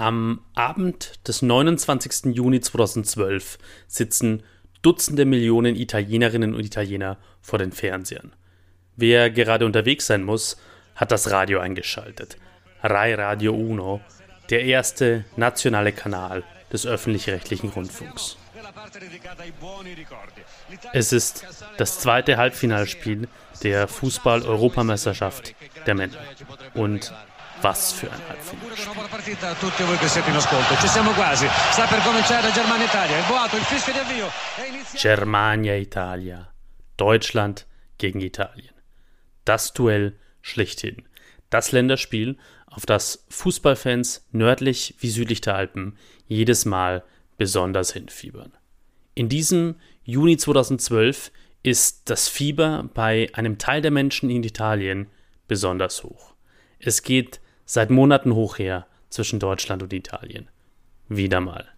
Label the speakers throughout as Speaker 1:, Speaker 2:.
Speaker 1: Am Abend des 29. Juni 2012 sitzen Dutzende Millionen Italienerinnen und Italiener vor den Fernsehern. Wer gerade unterwegs sein muss, hat das Radio eingeschaltet. Rai Radio Uno, der erste nationale Kanal des öffentlich-rechtlichen Rundfunks. Es ist das zweite Halbfinalspiel der Fußball-Europameisterschaft der Männer. Und was für ein Halbfinalspiel. Germania Italia. Deutschland gegen Italien. Das Duell schlichthin. Das Länderspiel, auf das Fußballfans nördlich wie südlich der Alpen jedes Mal besonders hinfiebern. In diesem Juni 2012 ist das Fieber bei einem Teil der Menschen in Italien besonders hoch. Es geht seit Monaten hoch her zwischen Deutschland und Italien. Wieder mal.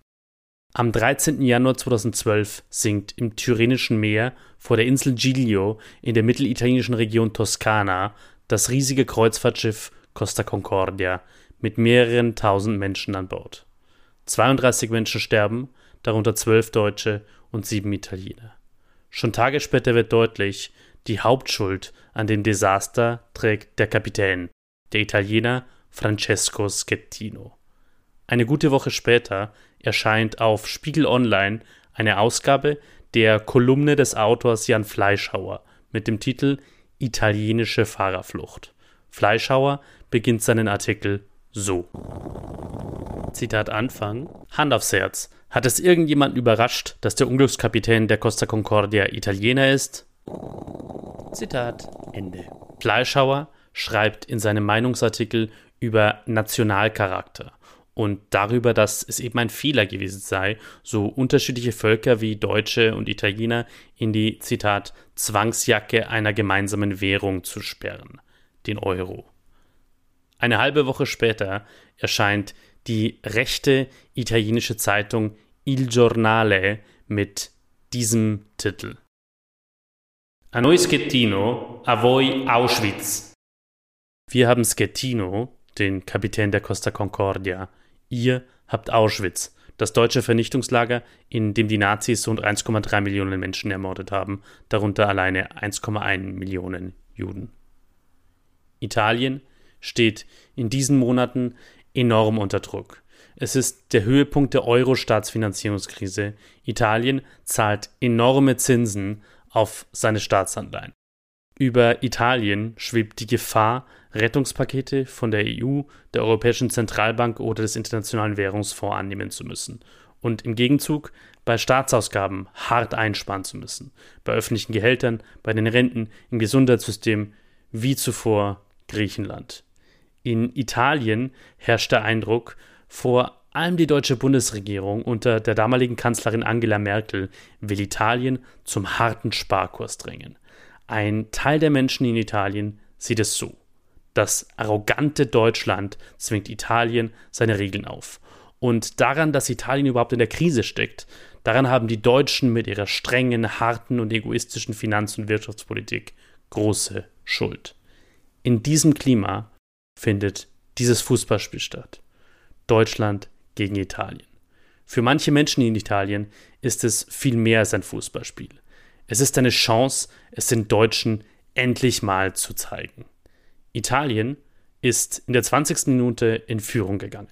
Speaker 1: Am 13. Januar 2012 sinkt im Tyrrhenischen Meer vor der Insel Giglio in der mittelitalienischen Region Toskana das riesige Kreuzfahrtschiff Costa Concordia mit mehreren tausend Menschen an Bord. 32 Menschen sterben, darunter zwölf Deutsche und sieben Italiener. Schon Tage später wird deutlich, die Hauptschuld an dem Desaster trägt der Kapitän, der Italiener Francesco Schettino. Eine gute Woche später erscheint auf Spiegel Online eine Ausgabe der Kolumne des Autors Jan Fleischhauer mit dem Titel Italienische Fahrerflucht. Fleischhauer beginnt seinen Artikel so. Zitat Anfang. Hand aufs Herz. Hat es irgendjemanden überrascht, dass der Unglückskapitän der Costa Concordia Italiener ist? Zitat Ende. Fleischhauer schreibt in seinem Meinungsartikel über Nationalcharakter und darüber, dass es eben ein Fehler gewesen sei, so unterschiedliche Völker wie Deutsche und Italiener in die, Zitat, Zwangsjacke einer gemeinsamen Währung zu sperren, den Euro. Eine halbe Woche später erscheint die rechte italienische Zeitung Il Giornale mit diesem Titel. A noi Schettino, a voi Auschwitz. Wir haben Schettino, den Kapitän der Costa Concordia. Ihr habt Auschwitz, das deutsche Vernichtungslager, in dem die Nazis rund 1,3 Millionen Menschen ermordet haben, darunter alleine 1,1 Millionen Juden. Italien steht in diesen Monaten enorm unter Druck. Es ist der Höhepunkt der Euro-Staatsfinanzierungskrise. Italien zahlt enorme Zinsen auf seine Staatsanleihen. Über Italien schwebt die Gefahr, Rettungspakete von der EU, der Europäischen Zentralbank oder des Internationalen Währungsfonds annehmen zu müssen und im Gegenzug bei Staatsausgaben hart einsparen zu müssen, bei öffentlichen Gehältern, bei den Renten, im Gesundheitssystem, wie zuvor Griechenland. In Italien herrscht der Eindruck, vor allem die deutsche Bundesregierung unter der damaligen Kanzlerin Angela Merkel will Italien zum harten Sparkurs drängen. Ein Teil der Menschen in Italien sieht es so. Das arrogante Deutschland zwingt Italien seine Regeln auf. Und daran, dass Italien überhaupt in der Krise steckt, daran haben die Deutschen mit ihrer strengen, harten und egoistischen Finanz- und Wirtschaftspolitik große Schuld. In diesem Klima findet dieses Fußballspiel statt. Deutschland gegen Italien. Für manche Menschen in Italien ist es viel mehr als ein Fußballspiel. Es ist eine Chance, es den Deutschen endlich mal zu zeigen. Italien ist in der 20. Minute in Führung gegangen.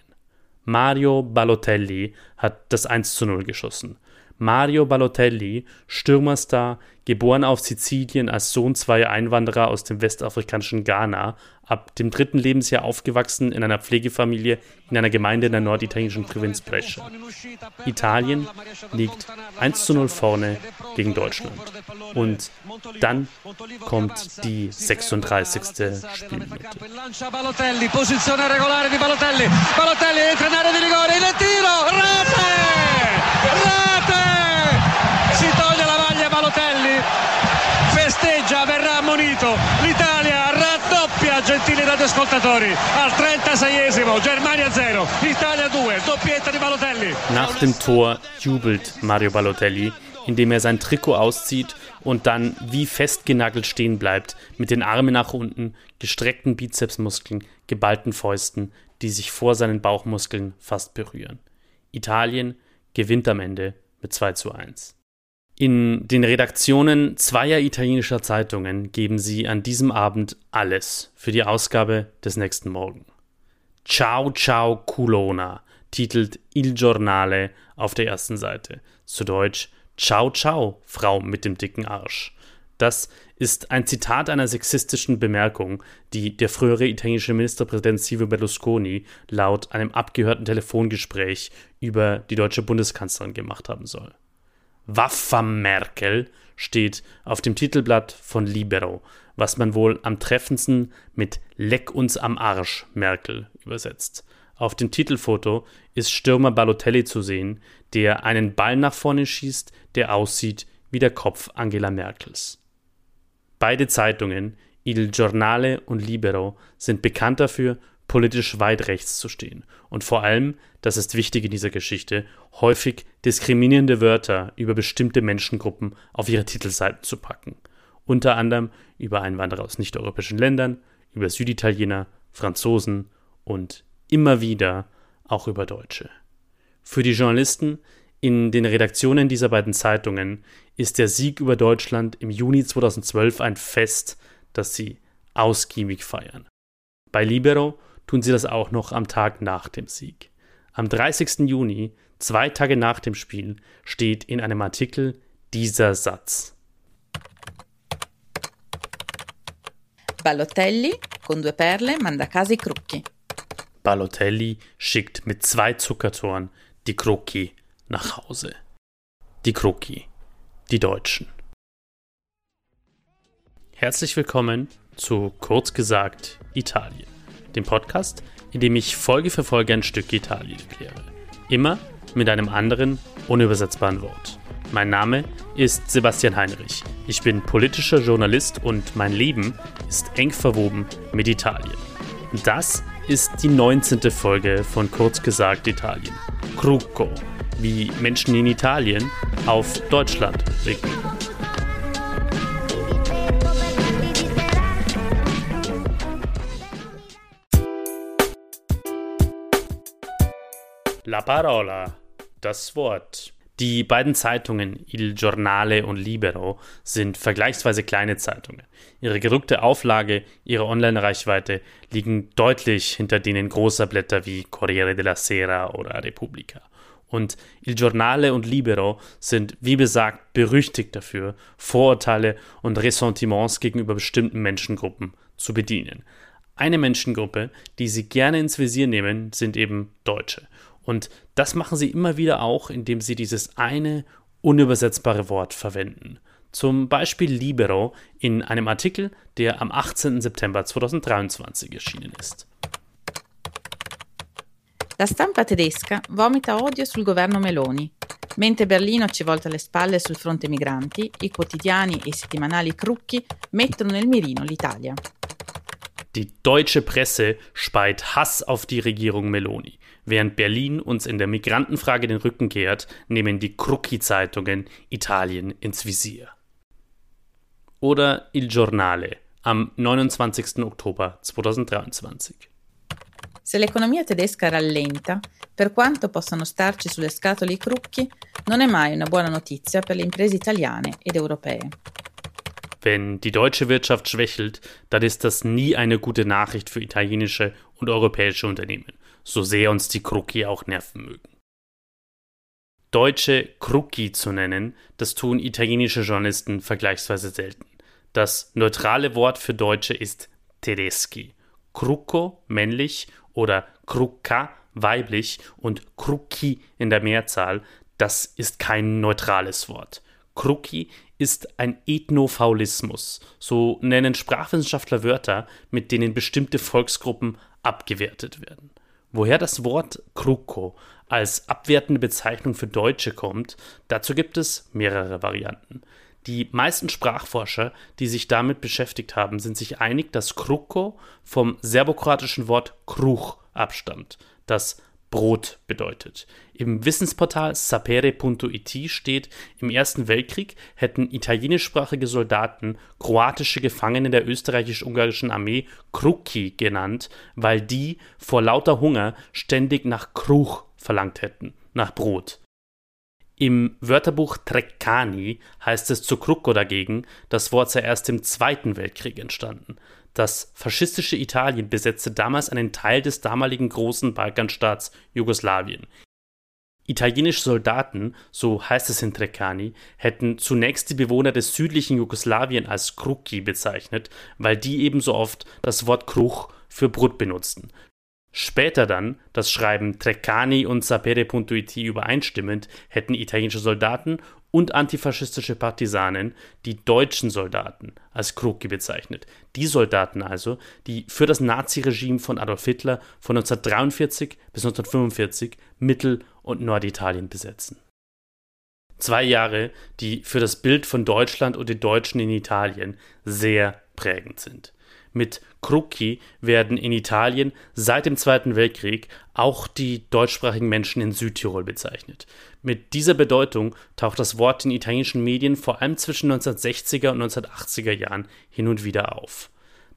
Speaker 1: Mario Balotelli hat das 1 zu 0 geschossen. Mario Balotelli, Stürmerstar, geboren auf Sizilien als Sohn zweier Einwanderer aus dem westafrikanischen Ghana, ab dem dritten Lebensjahr aufgewachsen in einer Pflegefamilie in einer Gemeinde in der norditalienischen Provinz Brescia. Italien liegt 1 zu 0 vorne gegen Deutschland. Und dann kommt die 36. Spielminute. Raddoppia, gentili radioascoltatori, al 36esimo, Germania 0, Italia 2, doppietta di Balotelli. Nach dem Tor jubelt Mario Balotelli, indem er sein Trikot auszieht und dann wie festgenagelt stehen bleibt, mit den Armen nach unten, gestreckten Bizepsmuskeln, geballten Fäusten, die sich vor seinen Bauchmuskeln fast berühren. Italien gewinnt am Ende mit 2 zu 1. In den Redaktionen zweier italienischer Zeitungen geben sie an diesem Abend alles für die Ausgabe des nächsten Morgen. Ciao ciao culona titelt Il Giornale auf der ersten Seite. Zu Deutsch Ciao ciao, Frau mit dem dicken Arsch. Das ist ein Zitat einer sexistischen Bemerkung, die der frühere italienische Ministerpräsident Silvio Berlusconi laut einem abgehörten Telefongespräch über die deutsche Bundeskanzlerin gemacht haben soll. Waffa Merkel steht auf dem Titelblatt von Libero, was man wohl am treffendsten mit Leck uns am Arsch Merkel übersetzt. Auf dem Titelfoto ist Stürmer Balotelli zu sehen, der einen Ball nach vorne schießt, der aussieht wie der Kopf Angela Merkels. Beide Zeitungen, Il Giornale und Libero, sind bekannt dafür, politisch weit rechts zu stehen und vor allem, das ist wichtig in dieser Geschichte, häufig diskriminierende Wörter über bestimmte Menschengruppen auf ihre Titelseiten zu packen. Unter anderem über Einwanderer aus nicht-europäischen Ländern, über Süditaliener, Franzosen und immer wieder auch über Deutsche. Für die Journalisten in den Redaktionen dieser beiden Zeitungen ist der Sieg über Deutschland im Juni 2012 ein Fest, das sie ausgiebig feiern. Bei Libero tun sie das auch noch am Tag nach dem Sieg. Am 30. Juni, zwei Tage nach dem Spiel, steht in einem Artikel dieser Satz.
Speaker 2: Ballotelli con due perle manda casa i Crucchi.
Speaker 1: Ballotelli schickt mit zwei Zuckertoren die Crocchi nach Hause. Die Crocchi, die Deutschen. Herzlich willkommen zu Kurz gesagt Italien dem Podcast, in dem ich Folge für Folge ein Stück Italien erkläre. Immer mit einem anderen, unübersetzbaren Wort. Mein Name ist Sebastian Heinrich. Ich bin politischer Journalist und mein Leben ist eng verwoben mit Italien. Das ist die 19. Folge von Kurz gesagt Italien. Crucco, wie Menschen in Italien auf Deutschland blicken. La parola, das Wort. Die beiden Zeitungen Il Giornale und Libero sind vergleichsweise kleine Zeitungen. Ihre gedruckte Auflage, ihre Online-Reichweite liegen deutlich hinter denen großer Blätter wie Corriere della Sera oder Repubblica. Und Il Giornale und Libero sind, wie besagt, berüchtigt dafür, Vorurteile und Ressentiments gegenüber bestimmten Menschengruppen zu bedienen. Eine Menschengruppe, die sie gerne ins Visier nehmen, sind eben Deutsche. Und das machen sie immer wieder auch, indem sie dieses eine unübersetzbare Wort verwenden. Zum Beispiel Libero in einem Artikel, der am 18. September 2023 erschienen ist.
Speaker 2: La stampa tedesca vomita odio sul governo Meloni. Mentre Berlino ci volta le spalle sul fronte migranti, i quotidiani e i settimanali Crucchi mettono nel mirino l'Italia.
Speaker 1: Die deutsche Presse speit Hass auf die Regierung Meloni. Während Berlin uns in der Migrantenfrage den Rücken kehrt, nehmen die Crucchi-Zeitungen Italien ins Visier. Oder Il Giornale am 29. Oktober 2023.
Speaker 2: Se l'economia tedesca rallenta, per quanto possano starci sulle scatole i crucchi, non è mai una buona notizia per le imprese italiane ed europee.
Speaker 1: Wenn die deutsche Wirtschaft schwächelt, dann ist das nie eine gute Nachricht für italienische und europäische Unternehmen, so sehr uns die Krucki auch nerven mögen. Deutsche Krucki zu nennen, das tun italienische Journalisten vergleichsweise selten. Das neutrale Wort für Deutsche ist Tedeschi. Krucko männlich oder Krucka weiblich und Krucki in der Mehrzahl, das ist kein neutrales Wort. Krucki ist ein Ethnofaulismus. So nennen Sprachwissenschaftler Wörter, mit denen bestimmte Volksgruppen abgewertet werden. Woher das Wort Kruko als abwertende Bezeichnung für Deutsche kommt, dazu gibt es mehrere Varianten. Die meisten Sprachforscher, die sich damit beschäftigt haben, sind sich einig, dass Kruko vom serbokroatischen Wort Kruch abstammt, das Brot bedeutet. Im Wissensportal sapere.it steht, im Ersten Weltkrieg hätten italienischsprachige Soldaten kroatische Gefangene der österreichisch-ungarischen Armee Kruki genannt, weil die vor lauter Hunger ständig nach Kruch verlangt hätten, nach Brot. Im Wörterbuch Treccani heißt es zu Krucko dagegen, das Wort sei erst im Zweiten Weltkrieg entstanden. Das faschistische Italien besetzte damals einen Teil des damaligen großen Balkanstaats Jugoslawien. Italienische Soldaten, so heißt es in Treccani, hätten zunächst die Bewohner des südlichen Jugoslawien als Kruki bezeichnet, weil die ebenso oft das Wort Kruch für Brot benutzten. Später dann, das schreiben Treccani und Sapere.it übereinstimmend, hätten italienische Soldaten und antifaschistische Partisanen die deutschen Soldaten als Kruki bezeichnet. Die Soldaten also, die für das Naziregime von Adolf Hitler von 1943 bis 1945 Mittel- und Norditalien besetzen. Zwei Jahre, die für das Bild von Deutschland und den Deutschen in Italien sehr prägend sind. Mit Krucki werden in Italien seit dem Zweiten Weltkrieg auch die deutschsprachigen Menschen in Südtirol bezeichnet. Mit dieser Bedeutung taucht das Wort in italienischen Medien vor allem zwischen 1960er und 1980er Jahren hin und wieder auf.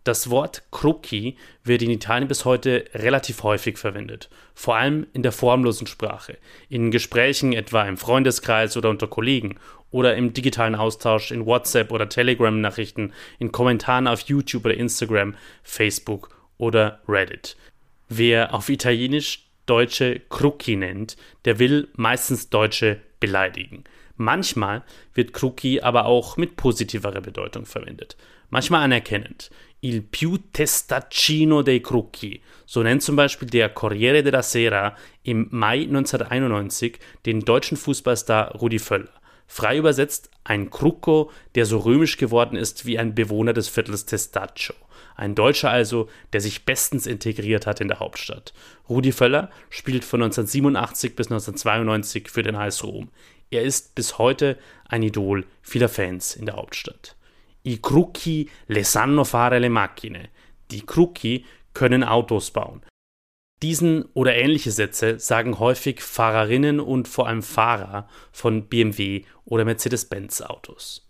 Speaker 1: Das Wort Krucki wird in Italien bis heute relativ häufig verwendet, vor allem in der formlosen Sprache, in Gesprächen etwa im Freundeskreis oder unter Kollegen oder im digitalen Austausch in WhatsApp oder Telegram-Nachrichten, in Kommentaren auf YouTube oder Instagram, Facebook oder Reddit. Wer auf Italienisch Deutsche Krucki nennt, der will meistens Deutsche beleidigen. Manchmal wird Krucki aber auch mit positiverer Bedeutung verwendet, manchmal anerkennend il più testaccino dei Crucchi. So nennt zum Beispiel der Corriere della Sera im Mai 1991 den deutschen Fußballstar Rudi Völler. Frei übersetzt ein Krucko, der so römisch geworden ist wie ein Bewohner des Viertels Testaccio. Ein Deutscher also, der sich bestens integriert hat in der Hauptstadt. Rudi Völler spielt von 1987 bis 1992 für den HSO Rom. Er ist bis heute ein Idol vieler Fans in der Hauptstadt. I Crucchi le sanno fare le macchine. Die Crucchi können Autos bauen. Diesen oder ähnliche Sätze sagen häufig Fahrerinnen und vor allem Fahrer von BMW oder Mercedes-Benz Autos.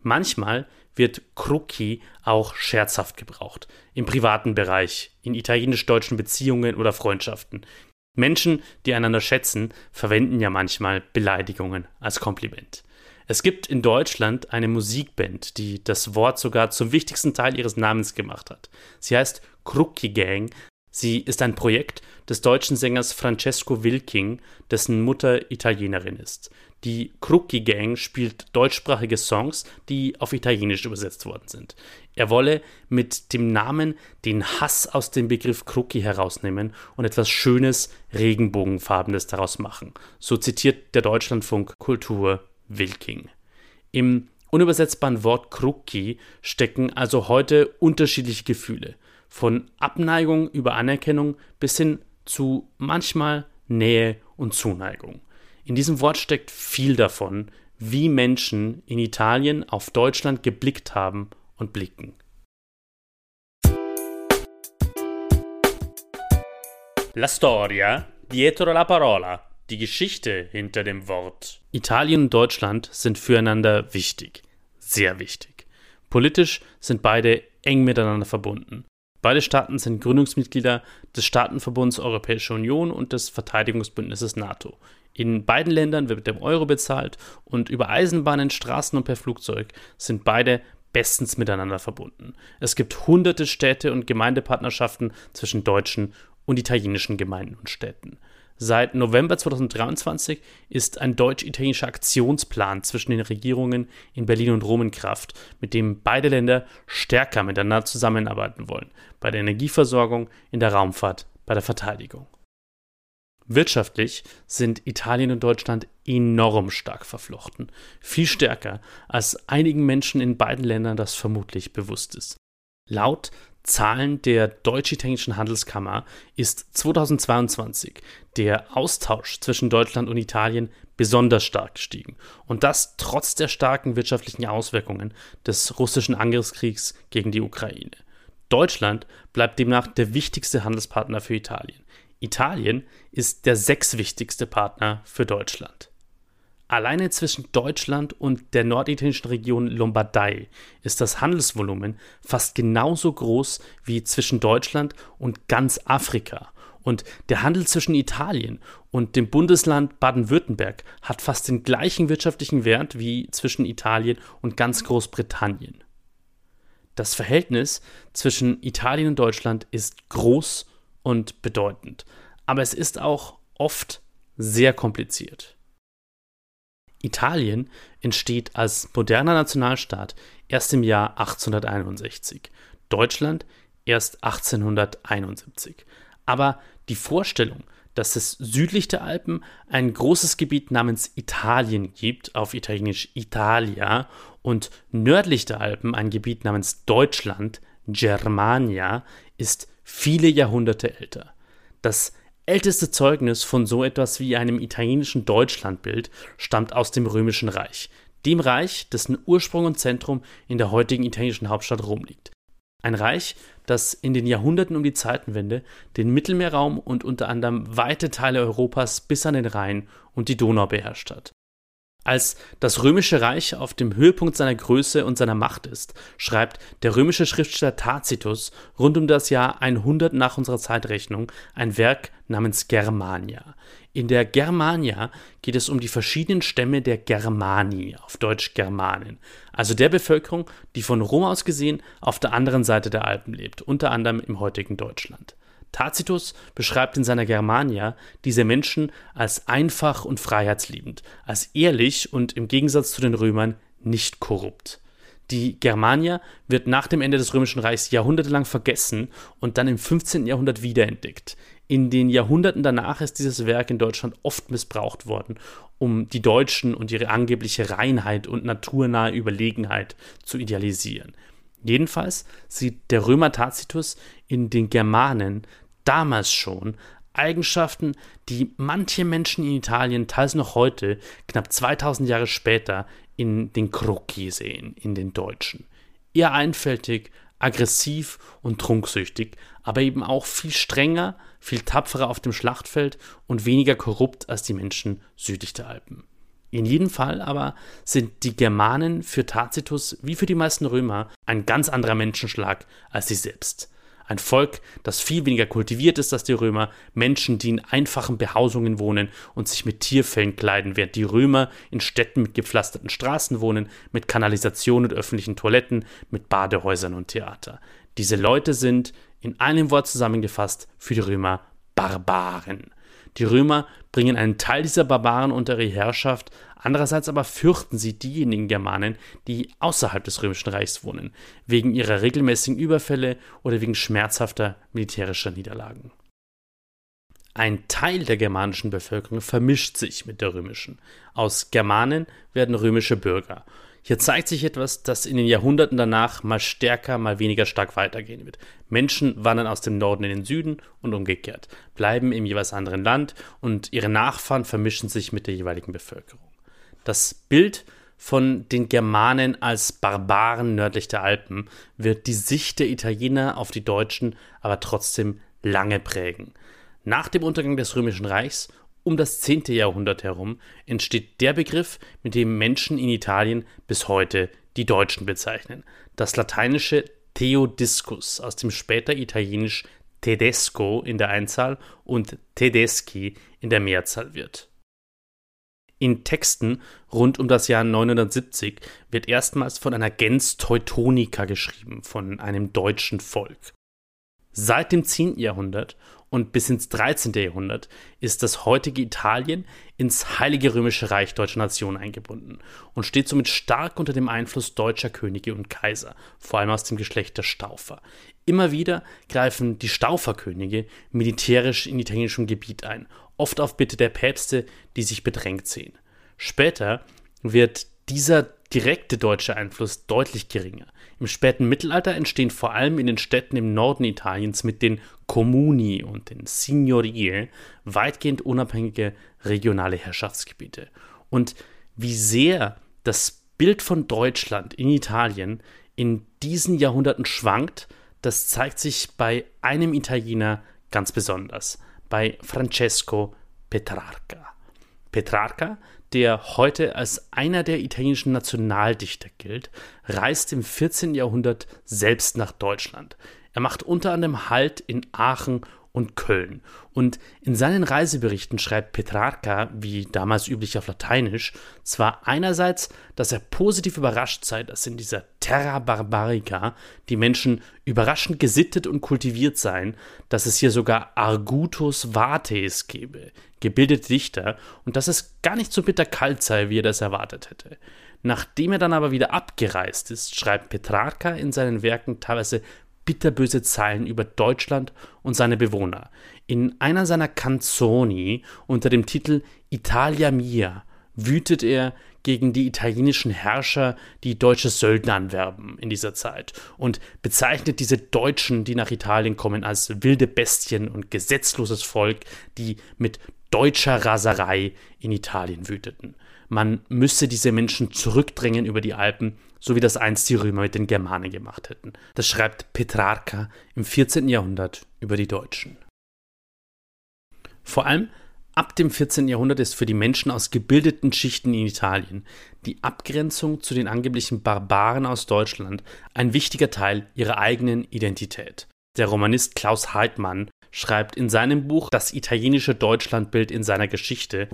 Speaker 1: Manchmal wird Crucchi auch scherzhaft gebraucht, im privaten Bereich, in italienisch-deutschen Beziehungen oder Freundschaften. Menschen, die einander schätzen, verwenden ja manchmal Beleidigungen als Kompliment. Es gibt in Deutschland eine Musikband, die das Wort sogar zum wichtigsten Teil ihres Namens gemacht hat. Sie heißt Krucki Gang. Sie ist ein Projekt des deutschen Sängers Francesco Wilking, dessen Mutter Italienerin ist. Die Krucki Gang spielt deutschsprachige Songs, die auf Italienisch übersetzt worden sind. Er wolle mit dem Namen den Hass aus dem Begriff Krucki herausnehmen und etwas Schönes, Regenbogenfarbenes daraus machen. So zitiert der Deutschlandfunk Kultur Wilking. Im unübersetzbaren Wort Krucki stecken also heute unterschiedliche Gefühle, von Abneigung über Anerkennung bis hin zu manchmal Nähe und Zuneigung. In diesem Wort steckt viel davon, wie Menschen in Italien auf Deutschland geblickt haben und blicken. La storia dietro la parola die Geschichte hinter dem Wort. Italien und Deutschland sind füreinander wichtig, sehr wichtig. Politisch sind beide eng miteinander verbunden. Beide Staaten sind Gründungsmitglieder des Staatenverbunds Europäische Union und des Verteidigungsbündnisses NATO. In beiden Ländern wird mit dem Euro bezahlt und über Eisenbahnen, Straßen und per Flugzeug sind beide bestens miteinander verbunden. Es gibt hunderte Städte und Gemeindepartnerschaften zwischen deutschen und italienischen Gemeinden und Städten. Seit November 2023 ist ein deutsch-italienischer Aktionsplan zwischen den Regierungen in Berlin und Rom in Kraft, mit dem beide Länder stärker miteinander zusammenarbeiten wollen, bei der Energieversorgung, in der Raumfahrt, bei der Verteidigung. Wirtschaftlich sind Italien und Deutschland enorm stark verflochten, viel stärker, als einigen Menschen in beiden Ländern das vermutlich bewusst ist. Laut Zahlen der Deutsch-Italienischen Handelskammer ist 2022 der Austausch zwischen Deutschland und Italien besonders stark gestiegen. Und das trotz der starken wirtschaftlichen Auswirkungen des russischen Angriffskriegs gegen die Ukraine. Deutschland bleibt demnach der wichtigste Handelspartner für Italien. Italien ist der sechswichtigste Partner für Deutschland. Alleine zwischen Deutschland und der norditalienischen Region Lombardei ist das Handelsvolumen fast genauso groß wie zwischen Deutschland und ganz Afrika. Und der Handel zwischen Italien und dem Bundesland Baden-Württemberg hat fast den gleichen wirtschaftlichen Wert wie zwischen Italien und ganz Großbritannien. Das Verhältnis zwischen Italien und Deutschland ist groß und bedeutend, aber es ist auch oft sehr kompliziert. Italien entsteht als moderner Nationalstaat erst im Jahr 1861, Deutschland erst 1871. Aber die Vorstellung, dass es südlich der Alpen ein großes Gebiet namens Italien gibt, auf Italienisch Italia, und nördlich der Alpen ein Gebiet namens Deutschland, Germania, ist viele Jahrhunderte älter. Das älteste Zeugnis von so etwas wie einem italienischen Deutschlandbild stammt aus dem Römischen Reich, dem Reich, dessen Ursprung und Zentrum in der heutigen italienischen Hauptstadt Rom liegt. Ein Reich, das in den Jahrhunderten um die Zeitenwende den Mittelmeerraum und unter anderem weite Teile Europas bis an den Rhein und die Donau beherrscht hat. Als das römische Reich auf dem Höhepunkt seiner Größe und seiner Macht ist, schreibt der römische Schriftsteller Tacitus rund um das Jahr 100 nach unserer Zeitrechnung ein Werk namens Germania. In der Germania geht es um die verschiedenen Stämme der Germani, auf Deutsch Germanen, also der Bevölkerung, die von Rom aus gesehen auf der anderen Seite der Alpen lebt, unter anderem im heutigen Deutschland. Tacitus beschreibt in seiner Germania diese Menschen als einfach und freiheitsliebend, als ehrlich und im Gegensatz zu den Römern nicht korrupt. Die Germania wird nach dem Ende des Römischen Reichs jahrhundertelang vergessen und dann im 15. Jahrhundert wiederentdeckt. In den Jahrhunderten danach ist dieses Werk in Deutschland oft missbraucht worden, um die Deutschen und ihre angebliche Reinheit und naturnahe Überlegenheit zu idealisieren. Jedenfalls sieht der Römer Tacitus in den Germanen damals schon Eigenschaften, die manche Menschen in Italien teils noch heute, knapp 2000 Jahre später, in den Crocchi sehen, in den Deutschen. Eher einfältig, aggressiv und trunksüchtig, aber eben auch viel strenger, viel tapferer auf dem Schlachtfeld und weniger korrupt als die Menschen südlich der Alpen. In jedem Fall aber sind die Germanen für Tacitus wie für die meisten Römer ein ganz anderer Menschenschlag als sie selbst. Ein Volk, das viel weniger kultiviert ist als die Römer, Menschen, die in einfachen Behausungen wohnen und sich mit Tierfällen kleiden, während die Römer in Städten mit gepflasterten Straßen wohnen, mit Kanalisation und öffentlichen Toiletten, mit Badehäusern und Theater. Diese Leute sind, in einem Wort zusammengefasst, für die Römer Barbaren. Die Römer bringen einen Teil dieser Barbaren unter ihre Herrschaft, andererseits aber fürchten sie diejenigen Germanen, die außerhalb des Römischen Reichs wohnen, wegen ihrer regelmäßigen Überfälle oder wegen schmerzhafter militärischer Niederlagen. Ein Teil der germanischen Bevölkerung vermischt sich mit der römischen. Aus Germanen werden römische Bürger hier zeigt sich etwas, das in den Jahrhunderten danach mal stärker, mal weniger stark weitergehen wird. Menschen wandern aus dem Norden in den Süden und umgekehrt, bleiben im jeweils anderen Land und ihre Nachfahren vermischen sich mit der jeweiligen Bevölkerung. Das Bild von den Germanen als Barbaren nördlich der Alpen wird die Sicht der Italiener auf die Deutschen aber trotzdem lange prägen. Nach dem Untergang des Römischen Reichs um das 10. Jahrhundert herum entsteht der Begriff, mit dem Menschen in Italien bis heute die Deutschen bezeichnen. Das lateinische Theodiscus, aus dem später italienisch Tedesco in der Einzahl und Tedeschi in der Mehrzahl wird. In Texten rund um das Jahr 970 wird erstmals von einer Gens Teutonica geschrieben, von einem deutschen Volk. Seit dem 10. Jahrhundert und bis ins 13. Jahrhundert ist das heutige Italien ins Heilige Römische Reich deutscher Nation eingebunden und steht somit stark unter dem Einfluss deutscher Könige und Kaiser, vor allem aus dem Geschlecht der Staufer. Immer wieder greifen die Stauferkönige militärisch in italienischem Gebiet ein, oft auf Bitte der Päpste, die sich bedrängt sehen. Später wird dieser direkte deutsche Einfluss deutlich geringer. Im späten Mittelalter entstehen vor allem in den Städten im Norden Italiens mit den Comuni und den Signorie weitgehend unabhängige regionale Herrschaftsgebiete. Und wie sehr das Bild von Deutschland in Italien in diesen Jahrhunderten schwankt, das zeigt sich bei einem Italiener ganz besonders. Bei Francesco Petrarca. Petrarca, der heute als einer der italienischen Nationaldichter gilt, reist im 14. Jahrhundert selbst nach Deutschland. Er macht unter anderem Halt in Aachen und Köln. Und in seinen Reiseberichten schreibt Petrarca, wie damals üblich auf Lateinisch, zwar einerseits, dass er positiv überrascht sei, dass in dieser Terra Barbarica die Menschen überraschend gesittet und kultiviert seien, dass es hier sogar Argutus Vates gebe, gebildete Dichter, und dass es gar nicht so bitter kalt sei, wie er das erwartet hätte. Nachdem er dann aber wieder abgereist ist, schreibt Petrarca in seinen Werken teilweise bitterböse Zeilen über Deutschland und seine Bewohner. In einer seiner Canzoni unter dem Titel Italia Mia wütet er gegen die italienischen Herrscher, die deutsche Söldner anwerben in dieser Zeit und bezeichnet diese Deutschen, die nach Italien kommen, als wilde Bestien und gesetzloses Volk, die mit deutscher Raserei in Italien wüteten. Man müsse diese Menschen zurückdrängen über die Alpen so wie das einst die Römer mit den Germanen gemacht hätten. Das schreibt Petrarca im 14. Jahrhundert über die Deutschen. Vor allem ab dem 14. Jahrhundert ist für die Menschen aus gebildeten Schichten in Italien die Abgrenzung zu den angeblichen Barbaren aus Deutschland ein wichtiger Teil ihrer eigenen Identität. Der Romanist Klaus Heidmann schreibt in seinem Buch Das italienische Deutschlandbild in seiner Geschichte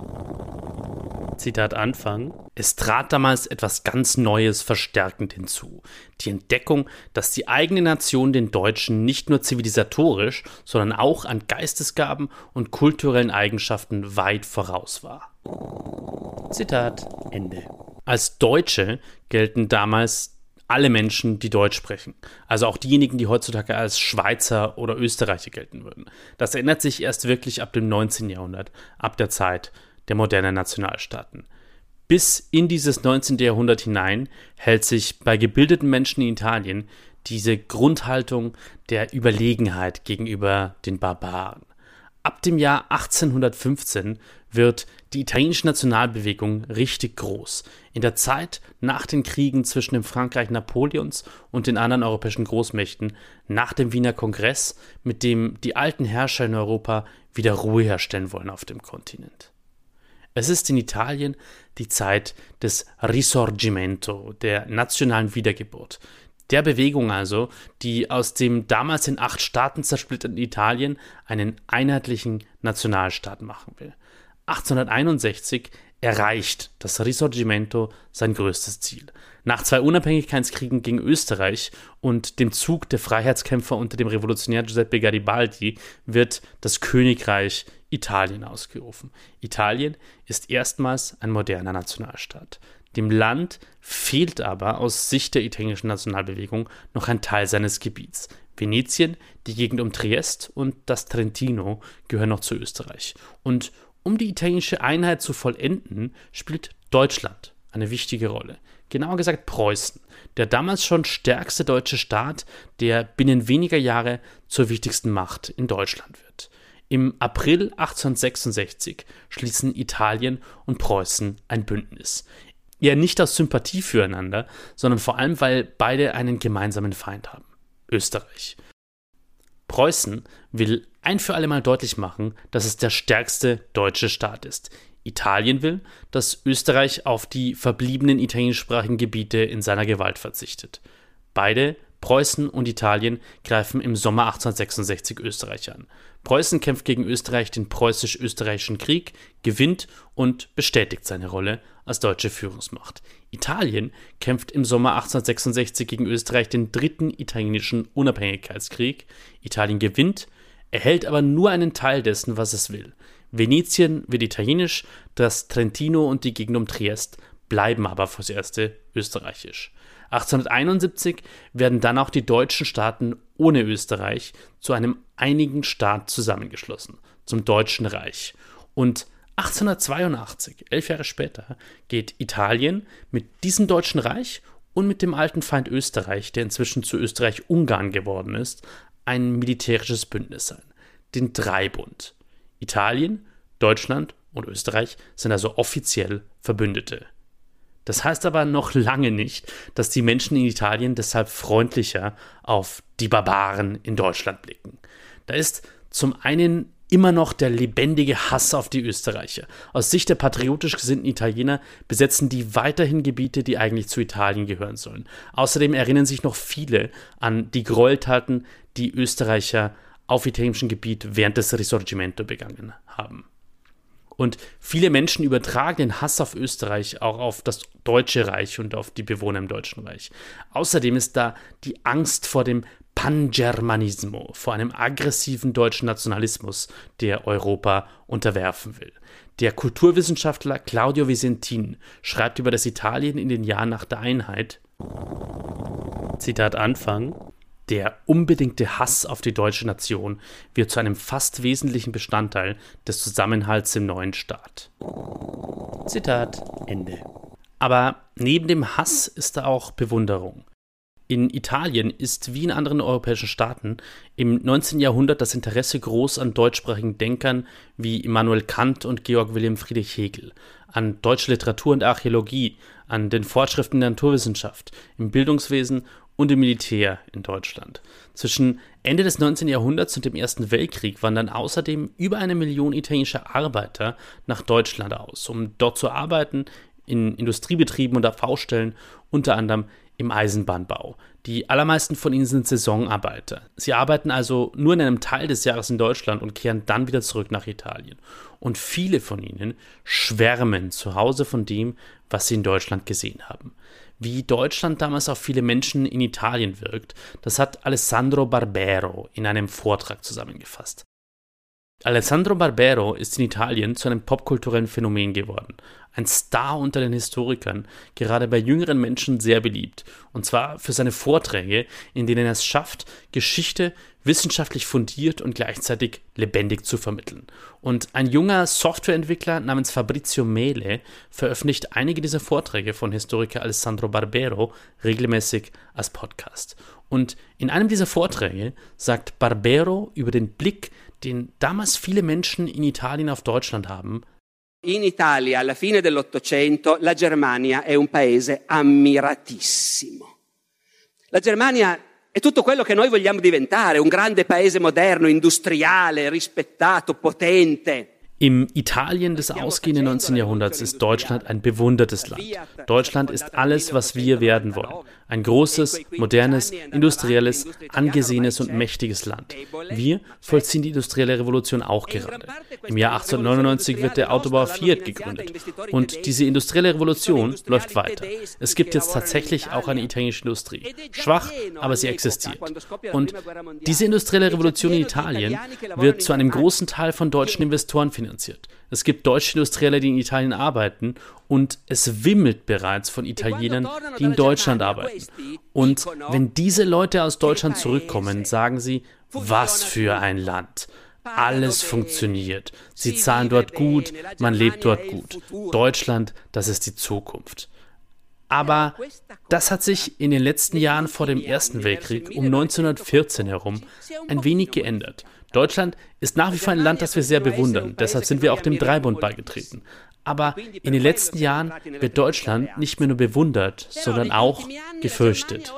Speaker 1: Zitat Anfang, es trat damals etwas ganz Neues verstärkend hinzu. Die Entdeckung, dass die eigene Nation den Deutschen nicht nur zivilisatorisch, sondern auch an Geistesgaben und kulturellen Eigenschaften weit voraus war. Zitat Ende. Als Deutsche gelten damals alle Menschen, die Deutsch sprechen. Also auch diejenigen, die heutzutage als Schweizer oder Österreicher gelten würden. Das ändert sich erst wirklich ab dem 19. Jahrhundert, ab der Zeit der modernen Nationalstaaten. Bis in dieses 19. Jahrhundert hinein hält sich bei gebildeten Menschen in Italien diese Grundhaltung der Überlegenheit gegenüber den Barbaren. Ab dem Jahr 1815 wird die italienische Nationalbewegung richtig groß. In der Zeit nach den Kriegen zwischen dem Frankreich Napoleons und den anderen europäischen Großmächten, nach dem Wiener Kongress, mit dem die alten Herrscher in Europa wieder Ruhe herstellen wollen auf dem Kontinent. Es ist in Italien die Zeit des Risorgimento, der nationalen Wiedergeburt. Der Bewegung also, die aus dem damals in acht Staaten zersplitterten Italien einen einheitlichen Nationalstaat machen will. 1861 erreicht das Risorgimento sein größtes Ziel. Nach zwei Unabhängigkeitskriegen gegen Österreich und dem Zug der Freiheitskämpfer unter dem Revolutionär Giuseppe Garibaldi wird das Königreich Italien ausgerufen. Italien ist erstmals ein moderner Nationalstaat. Dem Land fehlt aber aus Sicht der italienischen Nationalbewegung noch ein Teil seines Gebiets. Venetien, die Gegend um Triest und das Trentino gehören noch zu Österreich. Und um die italienische Einheit zu vollenden, spielt Deutschland eine wichtige Rolle. Genauer gesagt Preußen, der damals schon stärkste deutsche Staat, der binnen weniger Jahre zur wichtigsten Macht in Deutschland wird. Im April 1866 schließen Italien und Preußen ein Bündnis. Eher nicht aus Sympathie füreinander, sondern vor allem, weil beide einen gemeinsamen Feind haben. Österreich. Preußen will ein für alle Mal deutlich machen, dass es der stärkste deutsche Staat ist. Italien will, dass Österreich auf die verbliebenen italienischsprachigen Gebiete in seiner Gewalt verzichtet. Beide Preußen und Italien greifen im Sommer 1866 Österreich an. Preußen kämpft gegen Österreich den preußisch-österreichischen Krieg, gewinnt und bestätigt seine Rolle als deutsche Führungsmacht. Italien kämpft im Sommer 1866 gegen Österreich den dritten italienischen Unabhängigkeitskrieg. Italien gewinnt, erhält aber nur einen Teil dessen, was es will. Venetien wird italienisch, das Trentino und die Gegend um Triest bleiben aber fürs Erste österreichisch. 1871 werden dann auch die deutschen Staaten ohne Österreich zu einem einigen Staat zusammengeschlossen, zum Deutschen Reich. Und 1882, elf Jahre später, geht Italien mit diesem Deutschen Reich und mit dem alten Feind Österreich, der inzwischen zu Österreich-Ungarn geworden ist, ein militärisches Bündnis ein, den Dreibund. Italien, Deutschland und Österreich sind also offiziell Verbündete. Das heißt aber noch lange nicht, dass die Menschen in Italien deshalb freundlicher auf die Barbaren in Deutschland blicken. Da ist zum einen immer noch der lebendige Hass auf die Österreicher. Aus Sicht der patriotisch gesinnten Italiener besetzen die weiterhin Gebiete, die eigentlich zu Italien gehören sollen. Außerdem erinnern sich noch viele an die Gräueltaten, die Österreicher auf italienischem Gebiet während des Risorgimento begangen haben. Und viele Menschen übertragen den Hass auf Österreich auch auf das Deutsche Reich und auf die Bewohner im Deutschen Reich. Außerdem ist da die Angst vor dem Pangermanismo, vor einem aggressiven deutschen Nationalismus, der Europa unterwerfen will. Der Kulturwissenschaftler Claudio Visentin schreibt über das Italien in den Jahren nach der Einheit, Zitat Anfang, der unbedingte Hass auf die deutsche Nation wird zu einem fast wesentlichen Bestandteil des Zusammenhalts im neuen Staat. Zitat Ende. Aber neben dem Hass ist da auch Bewunderung. In Italien ist wie in anderen europäischen Staaten im 19. Jahrhundert das Interesse groß an deutschsprachigen Denkern wie Immanuel Kant und Georg Wilhelm Friedrich Hegel, an deutsche Literatur und Archäologie, an den Fortschriften der Naturwissenschaft, im Bildungswesen und im Militär in Deutschland. Zwischen Ende des 19. Jahrhunderts und dem Ersten Weltkrieg wandern außerdem über eine Million italienischer Arbeiter nach Deutschland aus, um dort zu arbeiten in Industriebetrieben und auf Baustellen, unter anderem im Eisenbahnbau. Die allermeisten von ihnen sind Saisonarbeiter. Sie arbeiten also nur in einem Teil des Jahres in Deutschland und kehren dann wieder zurück nach Italien. Und viele von ihnen schwärmen zu Hause von dem, was sie in Deutschland gesehen haben. Wie Deutschland damals auf viele Menschen in Italien wirkt, das hat Alessandro Barbero in einem Vortrag zusammengefasst. Alessandro Barbero ist in Italien zu einem popkulturellen Phänomen geworden. Ein Star unter den Historikern, gerade bei jüngeren Menschen sehr beliebt. Und zwar für seine Vorträge, in denen er es schafft, Geschichte wissenschaftlich fundiert und gleichzeitig lebendig zu vermitteln. Und ein junger Softwareentwickler namens Fabrizio Mele veröffentlicht einige dieser Vorträge von Historiker Alessandro Barbero regelmäßig als Podcast. Und in einem dieser Vorträge sagt Barbero über den Blick, den damals viele Menschen in Italien auf Deutschland haben.
Speaker 3: In Italia alla fine dell'Ottocento la Germania è un paese ammiratissimo. La Germania è tutto quello che noi vogliamo diventare, un grande paese moderno, industriale, rispettato, potente.
Speaker 1: Im Italien des ausgehenden 19. Jahrhunderts ist Deutschland ein bewundertes Land. Deutschland ist alles, was wir werden wollen. Ein großes, modernes, industrielles, angesehenes und mächtiges Land. Wir vollziehen die industrielle Revolution auch gerade. Im Jahr 1899 wird der Autobauer Fiat gegründet. Und diese industrielle Revolution läuft weiter. Es gibt jetzt tatsächlich auch eine italienische Industrie. Schwach, aber sie existiert. Und diese industrielle Revolution in Italien wird zu einem großen Teil von deutschen Investoren finanziert finanziert. Es gibt deutsche Industrielle, die in Italien arbeiten und es wimmelt bereits von Italienern, die in Deutschland arbeiten. Und wenn diese Leute aus Deutschland zurückkommen, sagen sie, was für ein Land. Alles funktioniert. Sie zahlen dort gut, man lebt dort gut. Deutschland, das ist die Zukunft. Aber das hat sich in den letzten Jahren vor dem Ersten Weltkrieg um 1914 herum ein wenig geändert. Deutschland ist nach wie vor ein Land, das wir sehr bewundern. Deshalb sind wir auch dem Dreibund beigetreten. Aber in den letzten Jahren wird Deutschland nicht mehr nur bewundert, sondern auch gefürchtet.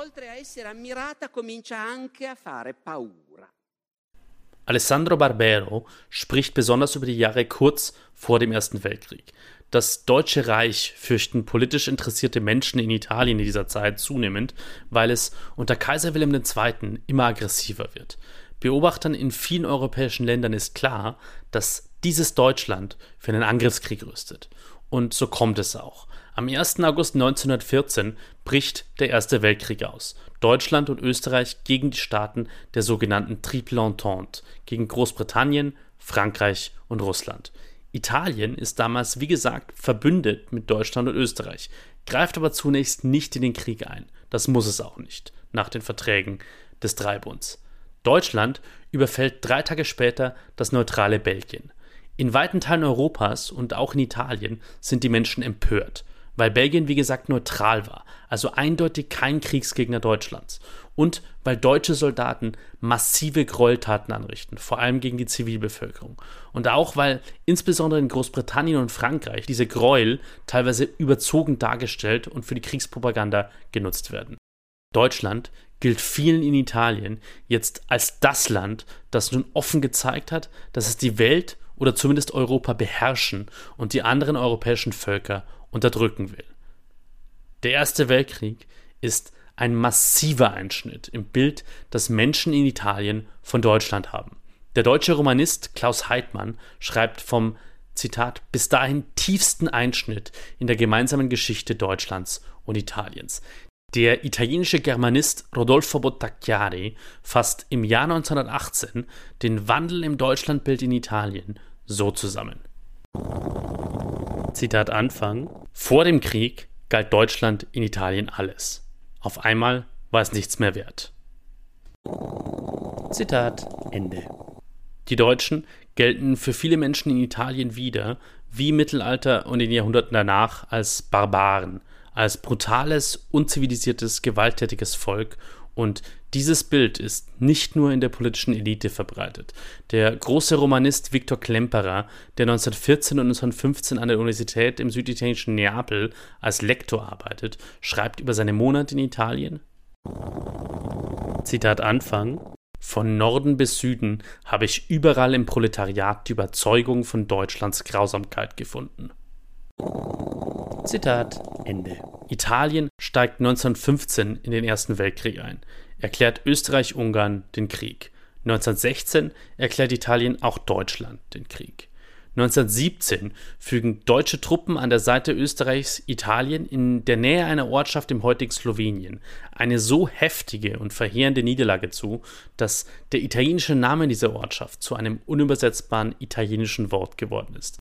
Speaker 1: Alessandro Barbero spricht besonders über die Jahre kurz vor dem Ersten Weltkrieg. Das Deutsche Reich fürchten politisch interessierte Menschen in Italien in dieser Zeit zunehmend, weil es unter Kaiser Wilhelm II. immer aggressiver wird. Beobachtern in vielen europäischen Ländern ist klar, dass dieses Deutschland für einen Angriffskrieg rüstet. Und so kommt es auch. Am 1. August 1914 bricht der Erste Weltkrieg aus. Deutschland und Österreich gegen die Staaten der sogenannten Triple Entente, gegen Großbritannien, Frankreich und Russland. Italien ist damals, wie gesagt, verbündet mit Deutschland und Österreich, greift aber zunächst nicht in den Krieg ein. Das muss es auch nicht, nach den Verträgen des Dreibunds. Deutschland überfällt drei Tage später das neutrale Belgien. In weiten Teilen Europas und auch in Italien sind die Menschen empört, weil Belgien, wie gesagt, neutral war, also eindeutig kein Kriegsgegner Deutschlands. Und weil deutsche Soldaten massive Gräueltaten anrichten, vor allem gegen die Zivilbevölkerung. Und auch weil insbesondere in Großbritannien und Frankreich diese Gräuel teilweise überzogen dargestellt und für die Kriegspropaganda genutzt werden. Deutschland gilt vielen in Italien jetzt als das Land, das nun offen gezeigt hat, dass es die Welt oder zumindest Europa beherrschen und die anderen europäischen Völker unterdrücken will. Der Erste Weltkrieg ist ein massiver Einschnitt im Bild, das Menschen in Italien von Deutschland haben. Der deutsche Romanist Klaus Heidmann schreibt vom Zitat bis dahin tiefsten Einschnitt in der gemeinsamen Geschichte Deutschlands und Italiens. Der italienische Germanist Rodolfo Bottacchiari fasst im Jahr 1918 den Wandel im Deutschlandbild in Italien so zusammen. Zitat Anfang. Vor dem Krieg galt Deutschland in Italien alles. Auf einmal war es nichts mehr wert. Zitat Ende. Die Deutschen gelten für viele Menschen in Italien wieder, wie im Mittelalter und in den Jahrhunderten danach, als Barbaren, als brutales, unzivilisiertes, gewalttätiges Volk und dieses Bild ist nicht nur in der politischen Elite verbreitet. Der große Romanist Viktor Klemperer, der 1914 und 1915 an der Universität im süditalienischen Neapel als Lektor arbeitet, schreibt über seine Monate in Italien. Zitat Anfang. Von Norden bis Süden habe ich überall im Proletariat die Überzeugung von Deutschlands Grausamkeit gefunden. Zitat Ende. Italien steigt 1915 in den Ersten Weltkrieg ein, erklärt Österreich-Ungarn den Krieg. 1916 erklärt Italien auch Deutschland den Krieg. 1917 fügen deutsche Truppen an der Seite Österreichs Italien in der Nähe einer Ortschaft im heutigen Slowenien eine so heftige und verheerende Niederlage zu, dass der italienische Name dieser Ortschaft zu einem unübersetzbaren italienischen Wort geworden ist.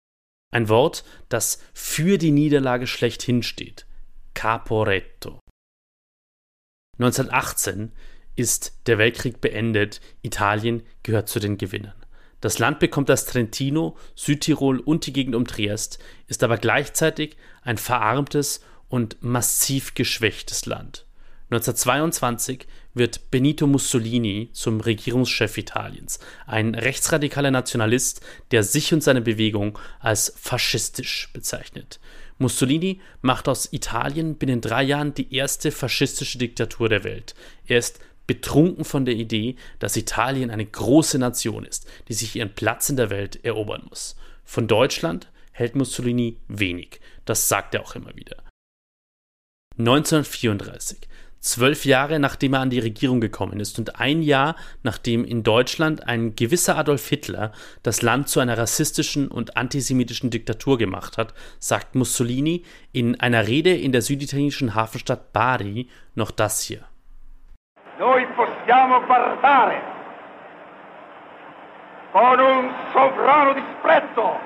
Speaker 1: Ein Wort, das für die Niederlage schlechthin steht. Caporetto. 1918 ist der Weltkrieg beendet, Italien gehört zu den Gewinnern. Das Land bekommt das Trentino, Südtirol und die Gegend um Triest, ist aber gleichzeitig ein verarmtes und massiv geschwächtes Land. 1922 wird Benito Mussolini zum Regierungschef Italiens, ein rechtsradikaler Nationalist, der sich und seine Bewegung als faschistisch bezeichnet. Mussolini macht aus Italien binnen drei Jahren die erste faschistische Diktatur der Welt. Er ist betrunken von der Idee, dass Italien eine große Nation ist, die sich ihren Platz in der Welt erobern muss. Von Deutschland hält Mussolini wenig, das sagt er auch immer wieder. 1934 zwölf Jahre nachdem er an die Regierung gekommen ist und ein Jahr nachdem in Deutschland ein gewisser Adolf Hitler das Land zu einer rassistischen und antisemitischen Diktatur gemacht hat, sagt Mussolini in einer Rede in der süditalienischen Hafenstadt Bari noch das hier. Noi possiamo guardare con un sovrano disprezzo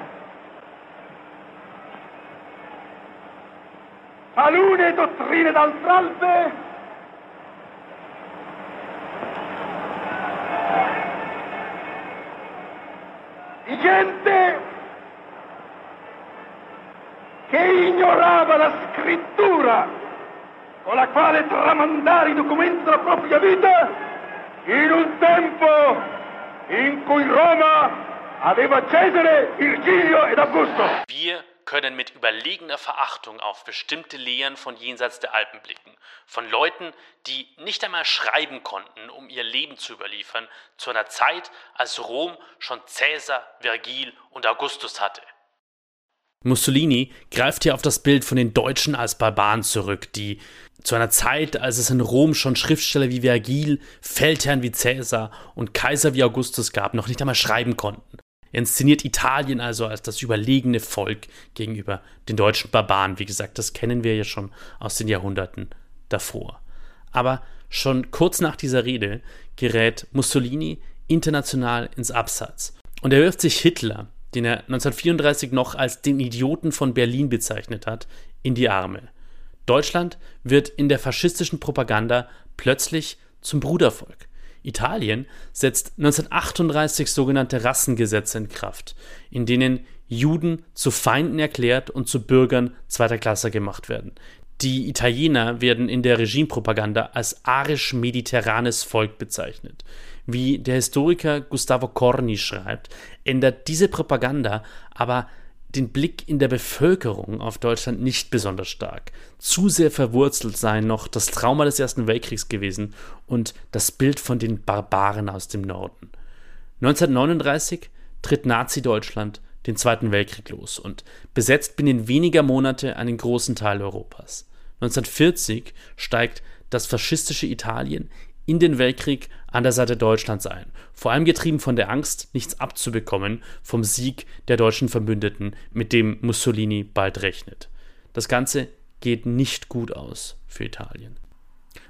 Speaker 1: talune dottrine d'altralbe
Speaker 4: gente che ignorava la scrittura con la quale tramandare i documenti della propria vita in un tempo in cui Roma aveva Cesare, Virgilio ed Augusto.
Speaker 1: Wir können mit überlegener Verachtung auf bestimmte Lehren von jenseits der Alpen blicken, von Leuten, die nicht einmal schreiben konnten, um ihr Leben zu überliefern, zu einer Zeit, als Rom schon Cäsar, Vergil und Augustus hatte. Mussolini greift hier auf das Bild von den Deutschen als Barbaren zurück, die zu einer Zeit, als es in Rom schon Schriftsteller wie Vergil, Feldherren wie Cäsar und Kaiser wie Augustus gab, noch nicht einmal schreiben konnten. Er inszeniert Italien also als das überlegene Volk gegenüber den deutschen Barbaren. Wie gesagt, das kennen wir ja schon aus den Jahrhunderten davor. Aber schon kurz nach dieser Rede gerät Mussolini international ins Abseits. Und er wirft sich Hitler, den er 1934 noch als den Idioten von Berlin bezeichnet hat, in die Arme. Deutschland wird in der faschistischen Propaganda plötzlich zum Brudervolk. Italien setzt 1938 sogenannte Rassengesetze in Kraft, in denen Juden zu Feinden erklärt und zu Bürgern zweiter Klasse gemacht werden. Die Italiener werden in der Regimepropaganda als arisch-mediterranes Volk bezeichnet. Wie der Historiker Gustavo Corni schreibt, ändert diese Propaganda aber den Blick in der Bevölkerung auf Deutschland nicht besonders stark. Zu sehr verwurzelt sei noch das Trauma des Ersten Weltkriegs gewesen und das Bild von den Barbaren aus dem Norden. 1939 tritt Nazi-Deutschland den Zweiten Weltkrieg los und besetzt binnen weniger Monate einen großen Teil Europas. 1940 steigt das faschistische Italien in den Weltkrieg an der Seite Deutschlands ein, vor allem getrieben von der Angst, nichts abzubekommen vom Sieg der deutschen Verbündeten, mit dem Mussolini bald rechnet. Das Ganze geht nicht gut aus für Italien.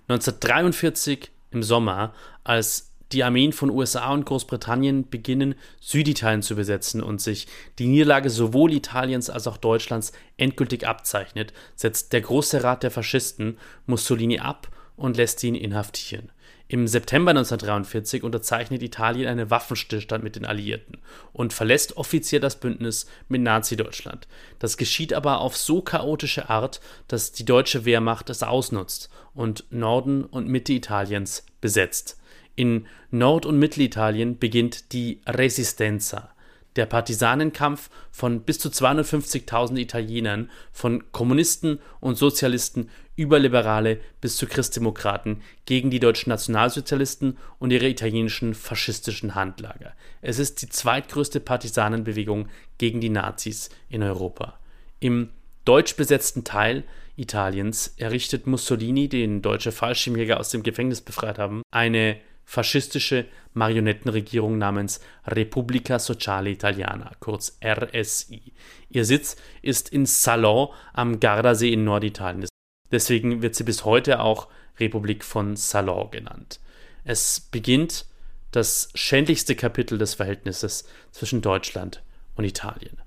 Speaker 1: 1943 im Sommer, als die Armeen von USA und Großbritannien beginnen, Süditalien zu besetzen und sich die Niederlage sowohl Italiens als auch Deutschlands endgültig abzeichnet, setzt der Große Rat der Faschisten Mussolini ab und lässt ihn inhaftieren. Im September 1943 unterzeichnet Italien einen Waffenstillstand mit den Alliierten und verlässt offiziell das Bündnis mit Nazi-Deutschland. Das geschieht aber auf so chaotische Art, dass die deutsche Wehrmacht es ausnutzt und Norden und Mitte Italiens besetzt. In Nord- und Mittelitalien beginnt die Resistenza, der Partisanenkampf von bis zu 250.000 Italienern, von Kommunisten und Sozialisten über Liberale bis zu Christdemokraten gegen die deutschen Nationalsozialisten und ihre italienischen faschistischen Handlager. Es ist die zweitgrößte Partisanenbewegung gegen die Nazis in Europa. Im deutsch besetzten Teil Italiens errichtet Mussolini, den deutsche Fallschirmjäger aus dem Gefängnis befreit haben, eine faschistische Marionettenregierung namens Repubblica Sociale Italiana, kurz RSI. Ihr Sitz ist in Salò am Gardasee in Norditalien. Deswegen wird sie bis heute auch Republik von Salò genannt. Es beginnt das schändlichste Kapitel des Verhältnisses zwischen Deutschland und Italien.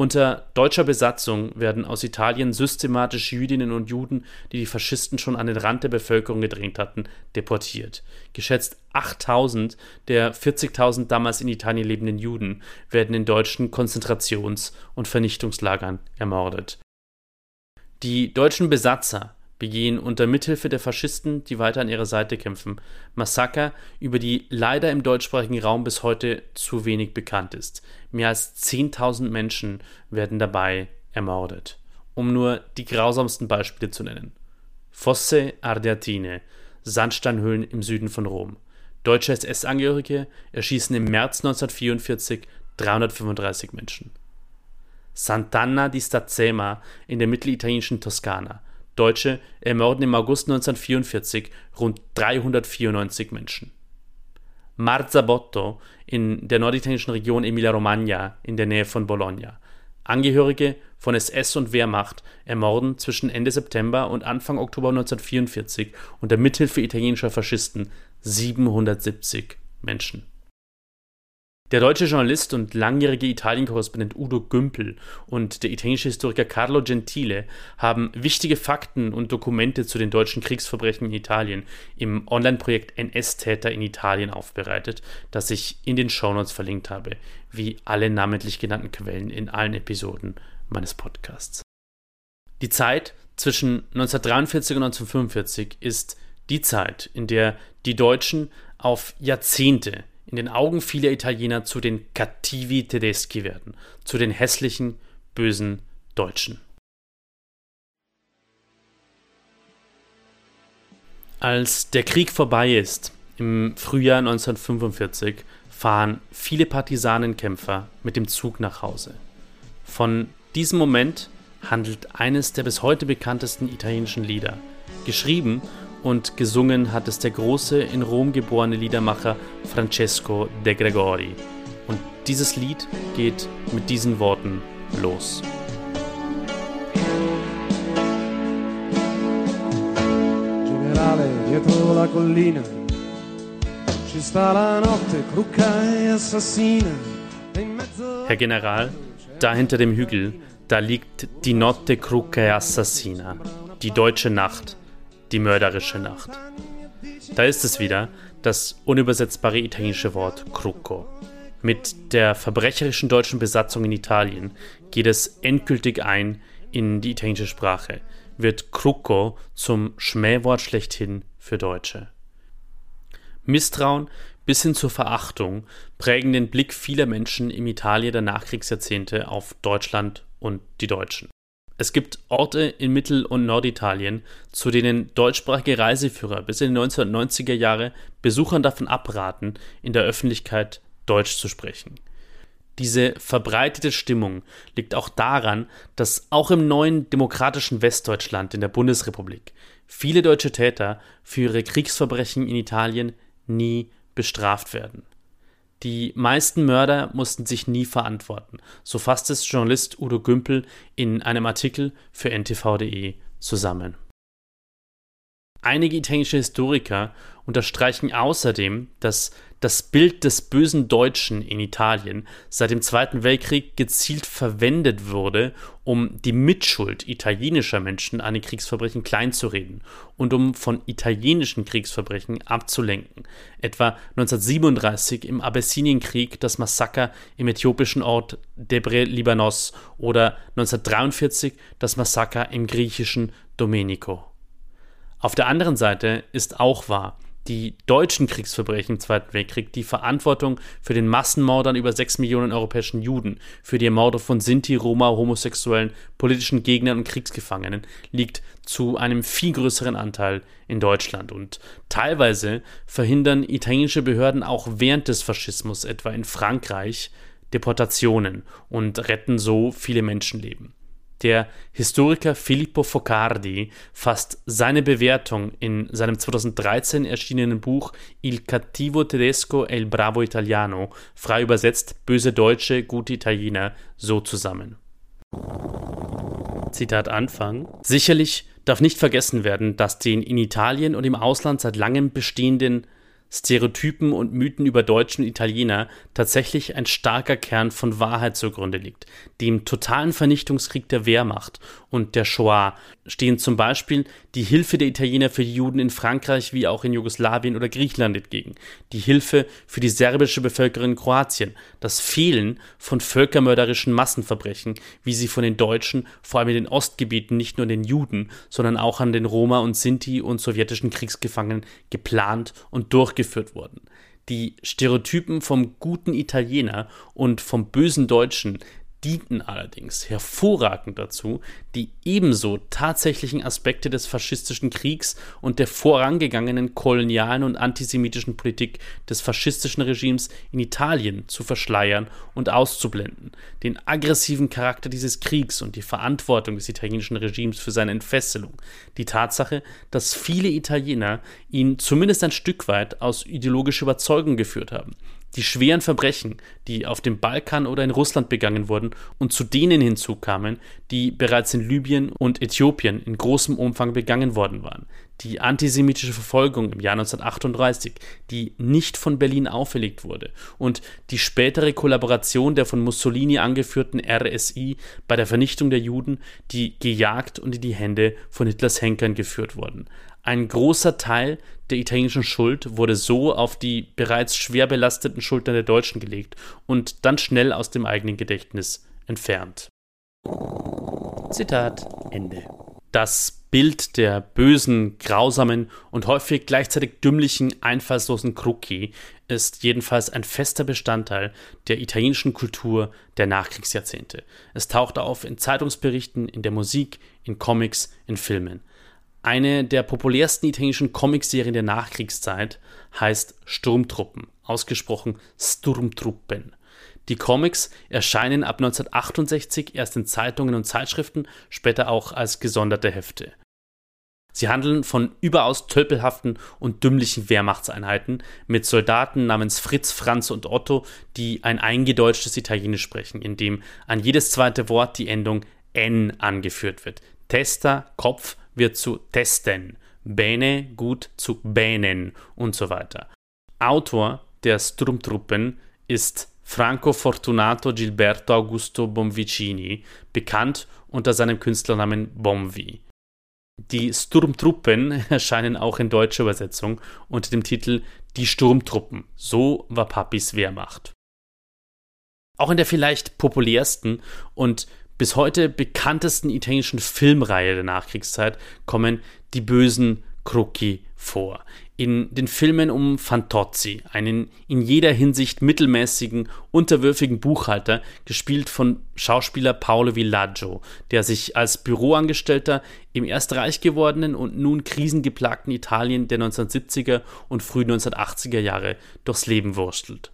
Speaker 1: Unter deutscher Besatzung werden aus Italien systematisch Jüdinnen und Juden, die die Faschisten schon an den Rand der Bevölkerung gedrängt hatten, deportiert. Geschätzt 8000 der 40.000 damals in Italien lebenden Juden werden in deutschen Konzentrations- und Vernichtungslagern ermordet. Die deutschen Besatzer begehen unter Mithilfe der Faschisten, die weiter an ihrer Seite kämpfen, Massaker, über die leider im deutschsprachigen Raum bis heute zu wenig bekannt ist. Mehr als 10.000 Menschen werden dabei ermordet. Um nur die grausamsten Beispiele zu nennen. Fosse Ardeatine, Sandsteinhöhlen im Süden von Rom. Deutsche SS-Angehörige erschießen im März 1944 335 Menschen. Sant'Anna di Stazzema in der mittelitalienischen Toskana. Deutsche ermorden im August 1944 rund 394 Menschen. Marzabotto in der norditalienischen Region Emilia-Romagna in der Nähe von Bologna. Angehörige von SS und Wehrmacht ermorden zwischen Ende September und Anfang Oktober 1944 unter Mithilfe italienischer Faschisten 770 Menschen. Der deutsche Journalist und langjährige Italien-Korrespondent Udo Gümpel und der italienische Historiker Carlo Gentile haben wichtige Fakten und Dokumente zu den deutschen Kriegsverbrechen in Italien im Online-Projekt NS-Täter in Italien aufbereitet, das ich in den Shownotes verlinkt habe, wie alle namentlich genannten Quellen in allen Episoden meines Podcasts. Die Zeit zwischen 1943 und 1945 ist die Zeit, in der die Deutschen auf Jahrzehnte in den Augen vieler Italiener zu den Cattivi Tedeschi werden, zu den hässlichen, bösen Deutschen. Als der Krieg vorbei ist, im Frühjahr 1945, fahren viele Partisanenkämpfer mit dem Zug nach Hause. Von diesem Moment handelt eines der bis heute bekanntesten italienischen Lieder, geschrieben und gesungen hat es der große in Rom geborene Liedermacher Francesco de Gregori. Und dieses Lied geht mit diesen Worten los.
Speaker 5: Generale, dietro la collina ci sta la notte crucca e assassina.
Speaker 1: Herr General, da hinter dem Hügel, da liegt die Notte crucca e assassina, die deutsche Nacht die mörderische Nacht. Da ist es wieder, das unübersetzbare italienische Wort Crucco. Mit der verbrecherischen deutschen Besatzung in Italien geht es endgültig ein in die italienische Sprache, wird Crucco zum Schmähwort schlechthin für Deutsche. Misstrauen bis hin zur Verachtung prägen den Blick vieler Menschen im Italien der Nachkriegsjahrzehnte auf Deutschland und die Deutschen. Es gibt Orte in Mittel- und Norditalien, zu denen deutschsprachige Reiseführer bis in die 1990er Jahre Besuchern davon abraten, in der Öffentlichkeit Deutsch zu sprechen. Diese verbreitete Stimmung liegt auch daran, dass auch im neuen demokratischen Westdeutschland in der Bundesrepublik viele deutsche Täter für ihre Kriegsverbrechen in Italien nie bestraft werden. Die meisten Mörder mussten sich nie verantworten, so fasst es Journalist Udo Gümpel in einem Artikel für ntv.de zusammen. Einige italienische Historiker unterstreichen außerdem, dass das Bild des bösen Deutschen in Italien seit dem Zweiten Weltkrieg gezielt verwendet wurde, um die Mitschuld italienischer Menschen an den Kriegsverbrechen kleinzureden und um von italienischen Kriegsverbrechen abzulenken. Etwa 1937 im Abessinienkrieg das Massaker im äthiopischen Ort Debre Libanos oder 1943 das Massaker im griechischen Domenico. Auf der anderen Seite ist auch wahr, die deutschen Kriegsverbrechen im Zweiten Weltkrieg die Verantwortung für den Massenmord an über sechs Millionen europäischen Juden, für die Ermorde von Sinti, Roma, Homosexuellen, politischen Gegnern und Kriegsgefangenen liegt zu einem viel größeren Anteil in Deutschland. Und teilweise verhindern italienische Behörden auch während des Faschismus, etwa in Frankreich, Deportationen und retten so viele Menschenleben. Der Historiker Filippo Focardi fasst seine Bewertung in seinem 2013 erschienenen Buch Il cattivo tedesco e il bravo italiano, frei übersetzt Böse Deutsche, gute Italiener, so zusammen. Zitat Anfang. Sicherlich darf nicht vergessen werden, dass den in Italien und im Ausland seit langem bestehenden Stereotypen und Mythen über Deutschen und Italiener tatsächlich ein starker Kern von Wahrheit zugrunde liegt. Dem totalen Vernichtungskrieg der Wehrmacht und der Shoah stehen zum Beispiel die Hilfe der Italiener für die Juden in Frankreich wie auch in Jugoslawien oder Griechenland entgegen, die Hilfe für die serbische Bevölkerung in Kroatien, das Fehlen von völkermörderischen Massenverbrechen, wie sie von den Deutschen, vor allem in den Ostgebieten, nicht nur den Juden, sondern auch an den Roma und Sinti und sowjetischen Kriegsgefangenen geplant und durchgeführt wurden. Die Stereotypen vom guten Italiener und vom bösen Deutschen dienten allerdings hervorragend dazu, die ebenso tatsächlichen Aspekte des faschistischen Kriegs und der vorangegangenen kolonialen und antisemitischen Politik des faschistischen Regimes in Italien zu verschleiern und auszublenden, den aggressiven Charakter dieses Kriegs und die Verantwortung des italienischen Regimes für seine Entfesselung, die Tatsache, dass viele Italiener ihn zumindest ein Stück weit aus ideologischer Überzeugung geführt haben, die schweren Verbrechen, die auf dem Balkan oder in Russland begangen wurden und zu denen hinzukamen, die bereits in Libyen und Äthiopien in großem Umfang begangen worden waren. Die antisemitische Verfolgung im Jahr 1938, die nicht von Berlin auferlegt wurde, und die spätere Kollaboration der von Mussolini angeführten RSI bei der Vernichtung der Juden, die gejagt und in die Hände von Hitlers Henkern geführt wurden. Ein großer Teil der italienischen Schuld wurde so auf die bereits schwer belasteten Schultern der Deutschen gelegt und dann schnell aus dem eigenen Gedächtnis entfernt. Zitat Ende. Das Bild der bösen, grausamen und häufig gleichzeitig dümmlichen, einfallslosen Crocchi ist jedenfalls ein fester Bestandteil der italienischen Kultur der Nachkriegsjahrzehnte. Es taucht auf in Zeitungsberichten, in der Musik, in Comics, in Filmen. Eine der populärsten italienischen Comicserien der Nachkriegszeit heißt Sturmtruppen, ausgesprochen Sturmtruppen. Die Comics erscheinen ab 1968 erst in Zeitungen und Zeitschriften, später auch als gesonderte Hefte. Sie handeln von überaus tölpelhaften und dümmlichen Wehrmachtseinheiten mit Soldaten namens Fritz, Franz und Otto, die ein eingedeutschtes Italienisch sprechen, in dem an jedes zweite Wort die Endung N angeführt wird. Testa, Kopf, wird zu testen, bene gut zu benen und so weiter. Autor der Sturmtruppen ist Franco Fortunato Gilberto Augusto Bonvicini, bekannt unter seinem Künstlernamen Bonvi. Die Sturmtruppen erscheinen auch in deutscher Übersetzung unter dem Titel Die Sturmtruppen. So war Papis Wehrmacht. Auch in der vielleicht populärsten und bis heute bekanntesten italienischen Filmreihe der Nachkriegszeit kommen die bösen Crocchi vor. In den Filmen um Fantozzi, einen in jeder Hinsicht mittelmäßigen, unterwürfigen Buchhalter, gespielt von Schauspieler Paolo Villaggio, der sich als Büroangestellter im erst reich gewordenen und nun krisengeplagten Italien der 1970er und frühen 1980er Jahre durchs Leben wurstelt.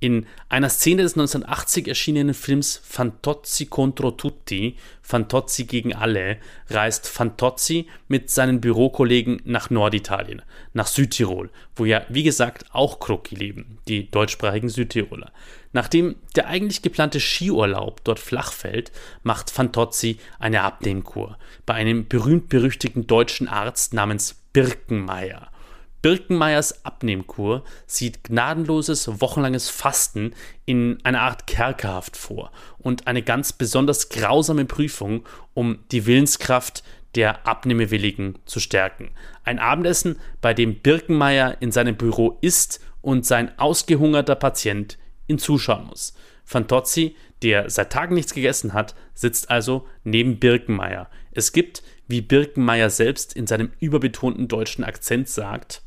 Speaker 1: In einer Szene des 1980 erschienenen Films Fantozzi contro tutti, Fantozzi gegen alle, reist Fantozzi mit seinen Bürokollegen nach Norditalien, nach Südtirol, wo ja, wie gesagt, auch Krocki leben, die deutschsprachigen Südtiroler. Nachdem der eigentlich geplante Skiurlaub dort flach fällt, macht Fantozzi eine Abnehmkur bei einem berühmt-berüchtigten deutschen Arzt namens Birkenmeier. Birkenmeyers Abnehmkur sieht gnadenloses, wochenlanges Fasten in einer Art Kerkerhaft vor und eine ganz besonders grausame Prüfung, um die Willenskraft der Abnehmewilligen zu stärken. Ein Abendessen, bei dem Birkenmeier in seinem Büro isst und sein ausgehungerter Patient ihn zuschauen muss. Fantozzi, der seit Tagen nichts gegessen hat, sitzt also neben Birkenmeier. Es gibt, wie Birkenmeier selbst in seinem überbetonten deutschen Akzent sagt,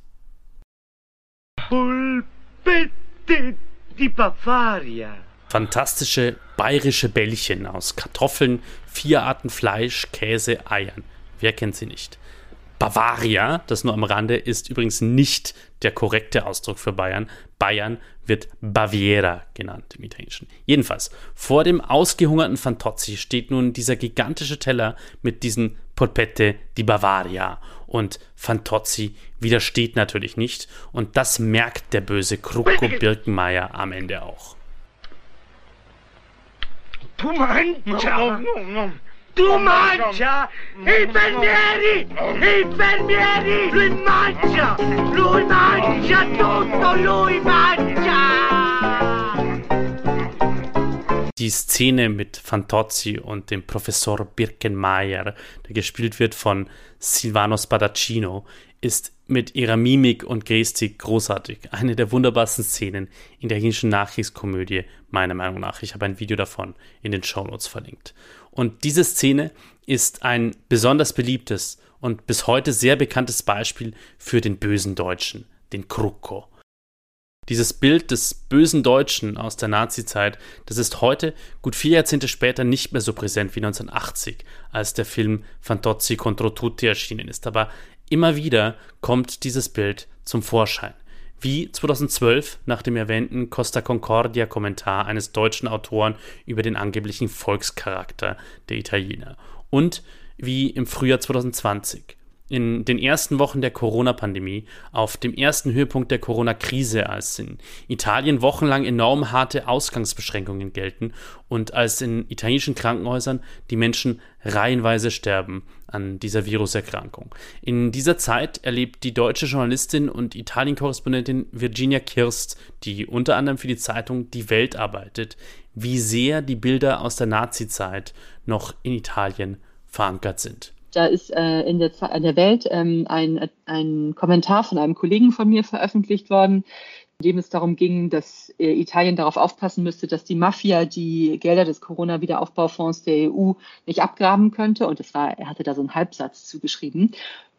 Speaker 6: Polpette di Bavaria.
Speaker 1: Fantastische bayerische Bällchen aus Kartoffeln, vier Arten Fleisch, Käse, Eiern. Wer kennt sie nicht? Bavaria, das nur am Rande, ist übrigens nicht der korrekte Ausdruck für Bayern. Bayern wird Baviera genannt im Italienischen. Jedenfalls, vor dem ausgehungerten Fantozzi steht nun dieser gigantische Teller mit diesen Polpette di Bavaria. Und Fantozzi widersteht natürlich nicht. Und das merkt der böse Krucko Birkenmeier am Ende auch.
Speaker 6: Tu mangia! Tu mangia! Infermieri! Infermieri! Lui mangia! Lui mangia tutto! Lui mangia!
Speaker 1: Die Szene mit Fantozzi und dem Professor Birkenmeier, der gespielt wird von Silvano Spadaccino, ist mit ihrer Mimik und Gestik großartig. Eine der wunderbarsten Szenen in der chinesischen Nachkriegskomödie, meiner Meinung nach. Ich habe ein Video davon in den Shownotes verlinkt. Und diese Szene ist ein besonders beliebtes und bis heute sehr bekanntes Beispiel für den bösen Deutschen, den Krucko. Dieses Bild des bösen Deutschen aus der Nazizeit, das ist heute, gut vier Jahrzehnte später, nicht mehr so präsent wie 1980, als der Film Fantozzi contro tutti erschienen ist. Aber immer wieder kommt dieses Bild zum Vorschein. Wie 2012 nach dem erwähnten Costa Concordia Kommentar eines deutschen Autoren über den angeblichen Volkscharakter der Italiener. Und wie im Frühjahr 2020 in den ersten Wochen der Corona-Pandemie, auf dem ersten Höhepunkt der Corona-Krise, als in Italien wochenlang enorm harte Ausgangsbeschränkungen gelten und als in italienischen Krankenhäusern die Menschen reihenweise sterben an dieser Viruserkrankung. In dieser Zeit erlebt die deutsche Journalistin und Italien-Korrespondentin Virginia Kirst, die unter anderem für die Zeitung Die Welt arbeitet, wie sehr die Bilder aus der Nazi-Zeit noch in Italien verankert sind.
Speaker 7: Da ist äh, in, der, in der Welt ähm, ein, ein Kommentar von einem Kollegen von mir veröffentlicht worden, in dem es darum ging, dass äh, Italien darauf aufpassen müsste, dass die Mafia die Gelder des Corona-Wiederaufbaufonds der EU nicht abgraben könnte. Und es war, er hatte da so einen Halbsatz zugeschrieben.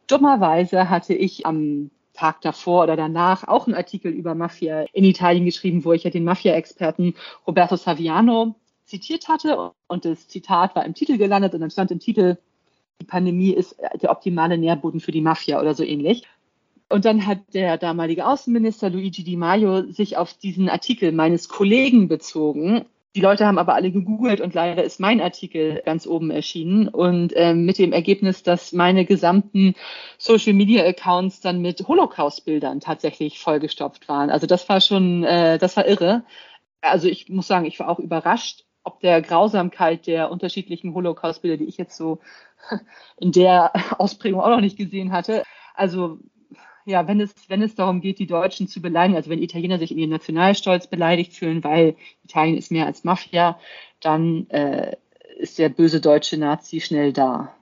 Speaker 7: Dummerweise hatte ich am Tag davor oder danach auch einen Artikel über Mafia in Italien geschrieben, wo ich ja den Mafia-Experten Roberto Saviano zitiert hatte. Und das Zitat war im Titel gelandet und dann stand im Titel, die Pandemie ist der optimale Nährboden für die Mafia oder so ähnlich. Und dann hat der damalige Außenminister Luigi Di Maio sich auf diesen Artikel meines Kollegen bezogen. Die Leute haben aber alle gegoogelt und leider ist mein Artikel ganz oben erschienen und äh, mit dem Ergebnis, dass meine gesamten Social Media Accounts dann mit Holocaust-Bildern tatsächlich vollgestopft waren. Also das war schon, äh, das war irre. Also ich muss sagen, ich war auch überrascht, ob der Grausamkeit der unterschiedlichen Holocaust-Bilder, die ich jetzt so in der Ausprägung auch noch nicht gesehen hatte. Also ja, wenn es, wenn es darum geht, die Deutschen zu beleidigen, also wenn Italiener sich in ihren Nationalstolz beleidigt fühlen, weil Italien ist mehr als Mafia, dann äh, ist der böse deutsche Nazi schnell da.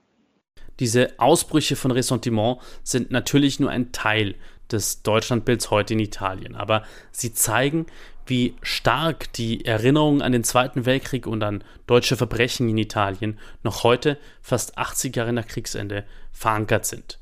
Speaker 1: Diese Ausbrüche von Ressentiment sind natürlich nur ein Teil des Deutschlandbilds heute in Italien, aber sie zeigen, wie stark die Erinnerungen an den Zweiten Weltkrieg und an deutsche Verbrechen in Italien noch heute, fast 80 Jahre nach Kriegsende, verankert sind.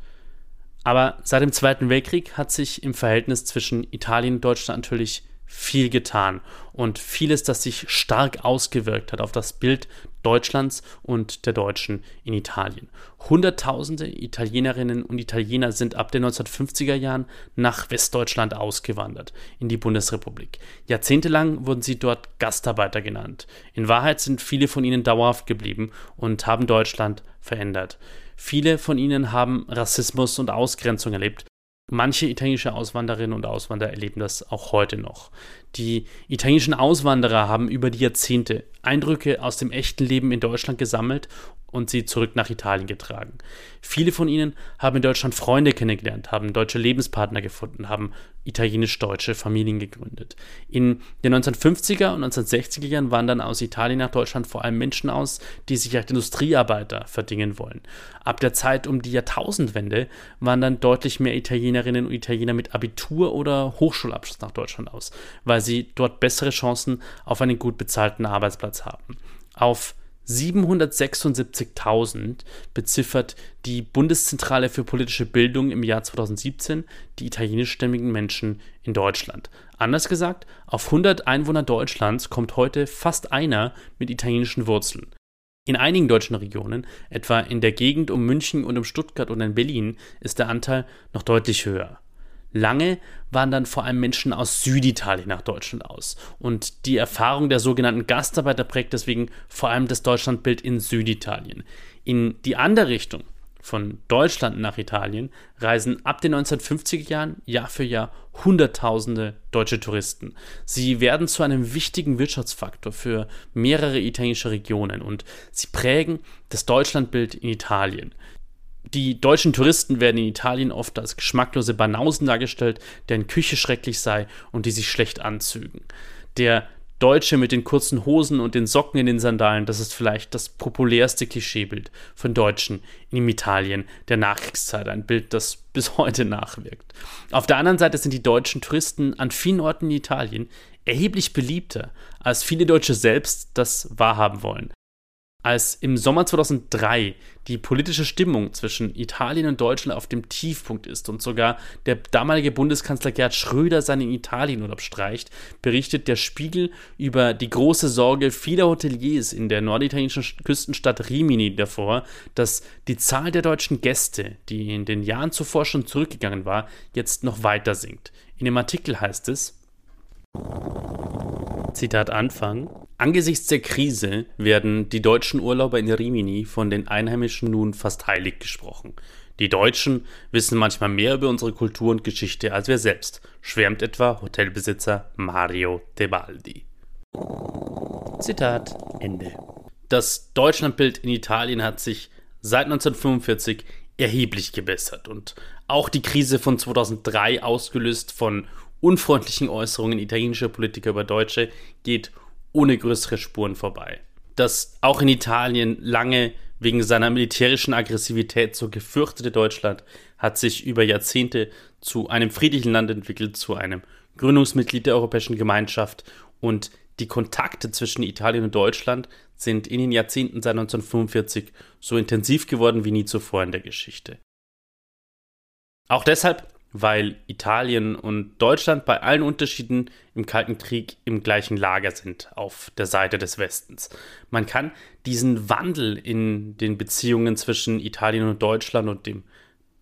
Speaker 1: Aber seit dem Zweiten Weltkrieg hat sich im Verhältnis zwischen Italien und Deutschland natürlich viel getan und vieles, das sich stark ausgewirkt hat auf das Bild Deutschlands und der Deutschen in Italien. Hunderttausende Italienerinnen und Italiener sind ab den 1950er Jahren nach Westdeutschland ausgewandert, in die Bundesrepublik. Jahrzehntelang wurden sie dort Gastarbeiter genannt. In Wahrheit sind viele von ihnen dauerhaft geblieben und haben Deutschland verändert. Viele von ihnen haben Rassismus und Ausgrenzung erlebt, Manche italienische Auswanderinnen und Auswanderer erleben das auch heute noch. Die italienischen Auswanderer haben über die Jahrzehnte Eindrücke aus dem echten Leben in Deutschland gesammelt und sie zurück nach Italien getragen. Viele von ihnen haben in Deutschland Freunde kennengelernt, haben deutsche Lebenspartner gefunden, haben italienisch-deutsche Familien gegründet. In den 1950er und 1960er Jahren wandern aus Italien nach Deutschland vor allem Menschen aus, die sich als Industriearbeiter verdingen wollen. Ab der Zeit um die Jahrtausendwende wandern deutlich mehr Italienerinnen und Italiener mit Abitur oder Hochschulabschluss nach Deutschland aus, weil sie dort bessere Chancen auf einen gut bezahlten Arbeitsplatz haben. Auf 776.000 beziffert die Bundeszentrale für politische Bildung im Jahr 2017 die italienischstämmigen Menschen in Deutschland. Anders gesagt, auf 100 Einwohner Deutschlands kommt heute fast einer mit italienischen Wurzeln. In einigen deutschen Regionen, etwa in der Gegend um München und um Stuttgart und in Berlin, ist der Anteil noch deutlich höher. Lange wandern vor allem Menschen aus Süditalien nach Deutschland aus. Und die Erfahrung der sogenannten Gastarbeiter prägt deswegen vor allem das Deutschlandbild in Süditalien. In die andere Richtung, von Deutschland nach Italien, reisen ab den 1950er Jahren Jahr für Jahr Hunderttausende deutsche Touristen. Sie werden zu einem wichtigen Wirtschaftsfaktor für mehrere italienische Regionen und sie prägen das Deutschlandbild in Italien. Die deutschen Touristen werden in Italien oft als geschmacklose Banausen dargestellt, deren Küche schrecklich sei und die sich schlecht anzügen. Der Deutsche mit den kurzen Hosen und den Socken in den Sandalen, das ist vielleicht das populärste Klischeebild von Deutschen in Italien der Nachkriegszeit, ein Bild, das bis heute nachwirkt. Auf der anderen Seite sind die deutschen Touristen an vielen Orten in Italien erheblich beliebter, als viele Deutsche selbst das wahrhaben wollen als im Sommer 2003 die politische Stimmung zwischen Italien und Deutschland auf dem Tiefpunkt ist und sogar der damalige Bundeskanzler Gerhard Schröder seinen Italienurlaub streicht, berichtet der Spiegel über die große Sorge vieler Hoteliers in der norditalienischen Küstenstadt Rimini davor, dass die Zahl der deutschen Gäste, die in den Jahren zuvor schon zurückgegangen war, jetzt noch weiter sinkt. In dem Artikel heißt es, Zitat Anfang. Angesichts der Krise werden die deutschen Urlauber in Rimini von den Einheimischen nun fast heilig gesprochen. Die Deutschen wissen manchmal mehr über unsere Kultur und Geschichte als wir selbst, schwärmt etwa Hotelbesitzer Mario Tebaldi. Zitat Ende. Das Deutschlandbild in Italien hat sich seit 1945 erheblich gebessert und auch die Krise von 2003, ausgelöst von unfreundlichen Äußerungen italienischer Politiker über Deutsche geht ohne größere Spuren vorbei. Das auch in Italien lange wegen seiner militärischen Aggressivität so gefürchtete Deutschland hat sich über Jahrzehnte zu einem friedlichen Land entwickelt, zu einem Gründungsmitglied der Europäischen Gemeinschaft und die Kontakte zwischen Italien und Deutschland sind in den Jahrzehnten seit 1945 so intensiv geworden wie nie zuvor in der Geschichte. Auch deshalb weil Italien und Deutschland bei allen Unterschieden im Kalten Krieg im gleichen Lager sind, auf der Seite des Westens. Man kann diesen Wandel in den Beziehungen zwischen Italien und Deutschland und dem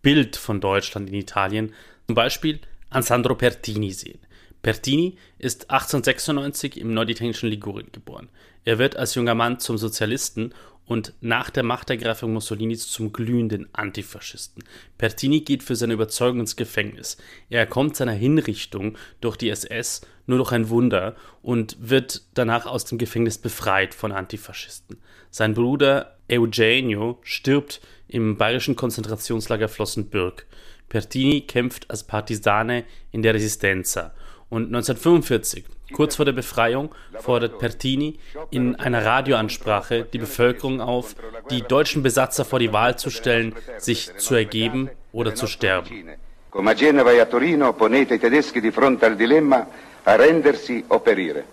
Speaker 1: Bild von Deutschland in Italien zum Beispiel an Sandro Pertini sehen. Pertini ist 1896 im norditalienischen Ligurien geboren. Er wird als junger Mann zum Sozialisten und nach der Machtergreifung Mussolinis zum glühenden Antifaschisten. Pertini geht für seine Überzeugung ins Gefängnis. Er kommt seiner Hinrichtung durch die SS nur durch ein Wunder und wird danach aus dem Gefängnis befreit von Antifaschisten. Sein Bruder Eugenio stirbt im bayerischen Konzentrationslager Flossenbürg. Pertini kämpft als Partisane in der Resistenza und 1945 Kurz vor der Befreiung fordert Pertini in einer Radioansprache die Bevölkerung auf, die deutschen Besatzer vor die Wahl zu stellen, sich zu ergeben oder zu sterben. Come a Genova e a Torino ponete i tedeschi di fronte al dilemma arrendersi o perire.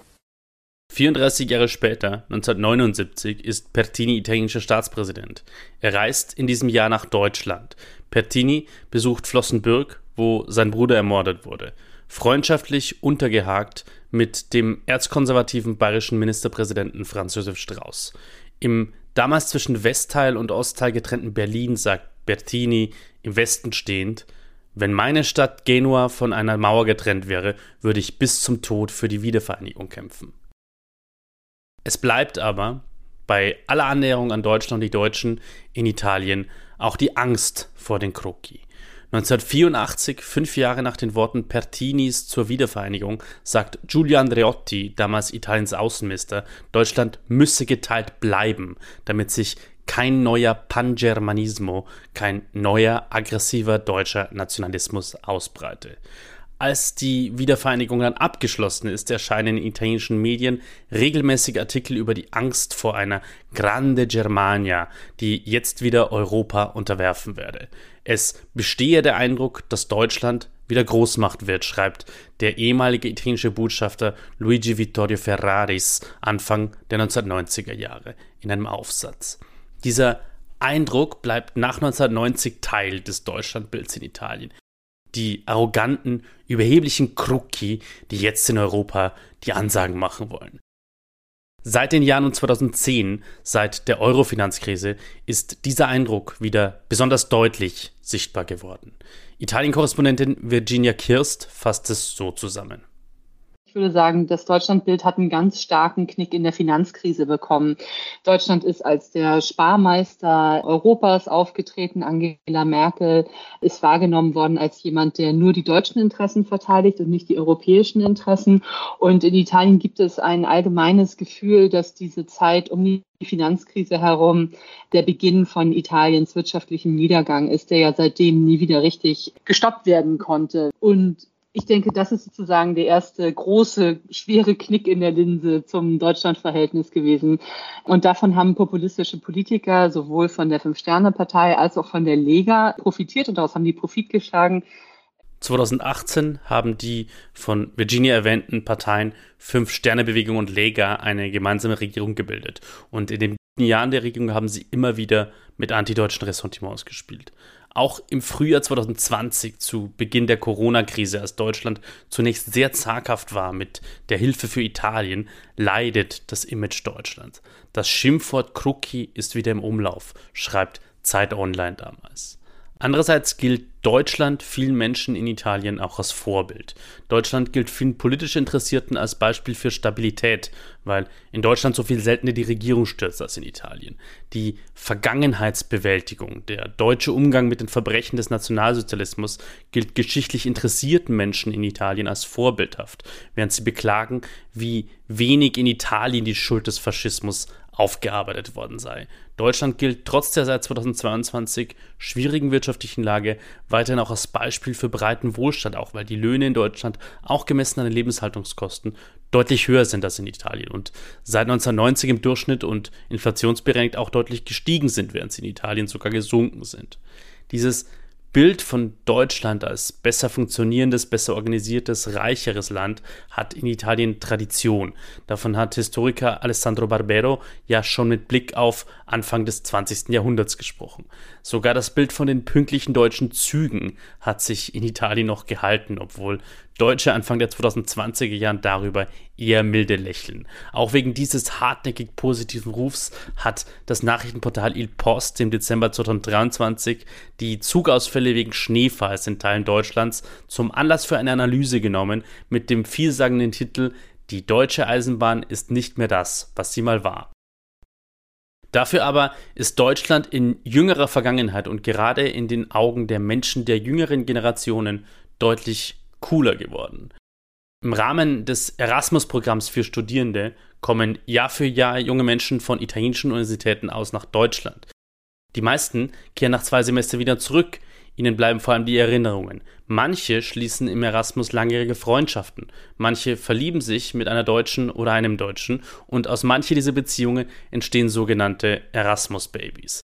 Speaker 1: 34 Jahre später, 1979, ist Pertini italienischer Staatspräsident. Er reist in diesem Jahr nach Deutschland. Pertini besucht Flossenbürg, wo sein Bruder ermordet wurde. Freundschaftlich untergehakt mit dem erzkonservativen bayerischen Ministerpräsidenten Franz Josef Strauß. Im damals zwischen Westteil und Ostteil getrennten Berlin sagt Bertini im Westen stehend, wenn meine Stadt Genua von einer Mauer getrennt wäre, würde ich bis zum Tod für die Wiedervereinigung kämpfen. Es bleibt aber bei aller Annäherung an Deutschland und die Deutschen in Italien auch die Angst vor den Crocchi. 1984, fünf Jahre nach den Worten Pertinis zur Wiedervereinigung, sagt Giulio Andreotti, damals Italiens Außenminister, Deutschland müsse geteilt bleiben, damit sich kein neuer Pangermanismo, kein neuer aggressiver deutscher Nationalismus ausbreite. Als die Wiedervereinigung dann abgeschlossen ist, erscheinen in italienischen Medien regelmäßig Artikel über die Angst vor einer Grande Germania, die jetzt wieder Europa unterwerfen werde. Es bestehe der Eindruck, dass Deutschland wieder Großmacht wird, schreibt der ehemalige italienische Botschafter Luigi Vittorio Ferraris Anfang der 1990er Jahre in einem Aufsatz. Dieser Eindruck bleibt nach 1990 Teil des Deutschlandbilds in Italien die arroganten, überheblichen Krucki, die jetzt in Europa die Ansagen machen wollen. Seit den Jahren 2010, seit der Euro-Finanzkrise, ist dieser Eindruck wieder besonders deutlich sichtbar geworden. Italien-Korrespondentin Virginia Kirst fasst es so zusammen.
Speaker 7: Ich würde sagen, das Deutschlandbild hat einen ganz starken Knick in der Finanzkrise bekommen. Deutschland ist als der Sparmeister Europas aufgetreten. Angela Merkel ist wahrgenommen worden als jemand, der nur die deutschen Interessen verteidigt und nicht die europäischen Interessen. Und in Italien gibt es ein allgemeines Gefühl, dass diese Zeit um die Finanzkrise herum der Beginn von Italiens wirtschaftlichem Niedergang ist, der ja seitdem nie wieder richtig gestoppt werden konnte. Und ich denke, das ist sozusagen der erste große, schwere Knick in der Linse zum Deutschlandverhältnis gewesen. Und davon haben populistische Politiker sowohl von der Fünf-Sterne-Partei als auch von der Lega profitiert und daraus haben die Profit geschlagen.
Speaker 1: 2018 haben die von Virginia erwähnten Parteien Fünf-Sterne-Bewegung und Lega eine gemeinsame Regierung gebildet. Und in den Jahren der Regierung haben sie immer wieder mit antideutschen Ressentiments gespielt. Auch im Frühjahr 2020, zu Beginn der Corona-Krise, als Deutschland zunächst sehr zaghaft war mit der Hilfe für Italien, leidet das Image Deutschlands. Das Schimpfwort Krucki ist wieder im Umlauf, schreibt Zeit Online damals. Andererseits gilt Deutschland vielen Menschen in Italien auch als Vorbild. Deutschland gilt vielen politisch Interessierten als Beispiel für Stabilität, weil in Deutschland so viel seltener die Regierung stürzt als in Italien. Die Vergangenheitsbewältigung, der deutsche Umgang mit den Verbrechen des Nationalsozialismus gilt geschichtlich interessierten Menschen in Italien als vorbildhaft, während sie beklagen, wie wenig in Italien die Schuld des Faschismus aufgearbeitet worden sei. Deutschland gilt trotz der seit 2022 schwierigen wirtschaftlichen Lage weiterhin auch als Beispiel für breiten Wohlstand, auch weil die Löhne in Deutschland, auch gemessen an den Lebenshaltungskosten, deutlich höher sind als in Italien und seit 1990 im Durchschnitt und inflationsbereinigt auch deutlich gestiegen sind, während sie in Italien sogar gesunken sind. Dieses Bild von Deutschland als besser funktionierendes, besser organisiertes, reicheres Land hat in Italien Tradition. Davon hat Historiker Alessandro Barbero ja schon mit Blick auf Anfang des 20. Jahrhunderts gesprochen. Sogar das Bild von den pünktlichen deutschen Zügen hat sich in Italien noch gehalten, obwohl Deutsche Anfang der 2020er Jahren darüber eher milde lächeln. Auch wegen dieses hartnäckig positiven Rufs hat das Nachrichtenportal Il Post im Dezember 2023 die Zugausfälle wegen Schneefalls in Teilen Deutschlands zum Anlass für eine Analyse genommen mit dem vielsagenden Titel Die deutsche Eisenbahn ist nicht mehr das, was sie mal war. Dafür aber ist Deutschland in jüngerer Vergangenheit und gerade in den Augen der Menschen der jüngeren Generationen deutlich cooler geworden. Im Rahmen des Erasmus-Programms für Studierende kommen Jahr für Jahr junge Menschen von italienischen Universitäten aus nach Deutschland. Die meisten kehren nach zwei Semestern wieder zurück. Ihnen bleiben vor allem die Erinnerungen. Manche schließen im Erasmus langjährige Freundschaften. Manche verlieben sich mit einer Deutschen oder einem Deutschen und aus manchen dieser Beziehungen entstehen sogenannte Erasmus-Babys.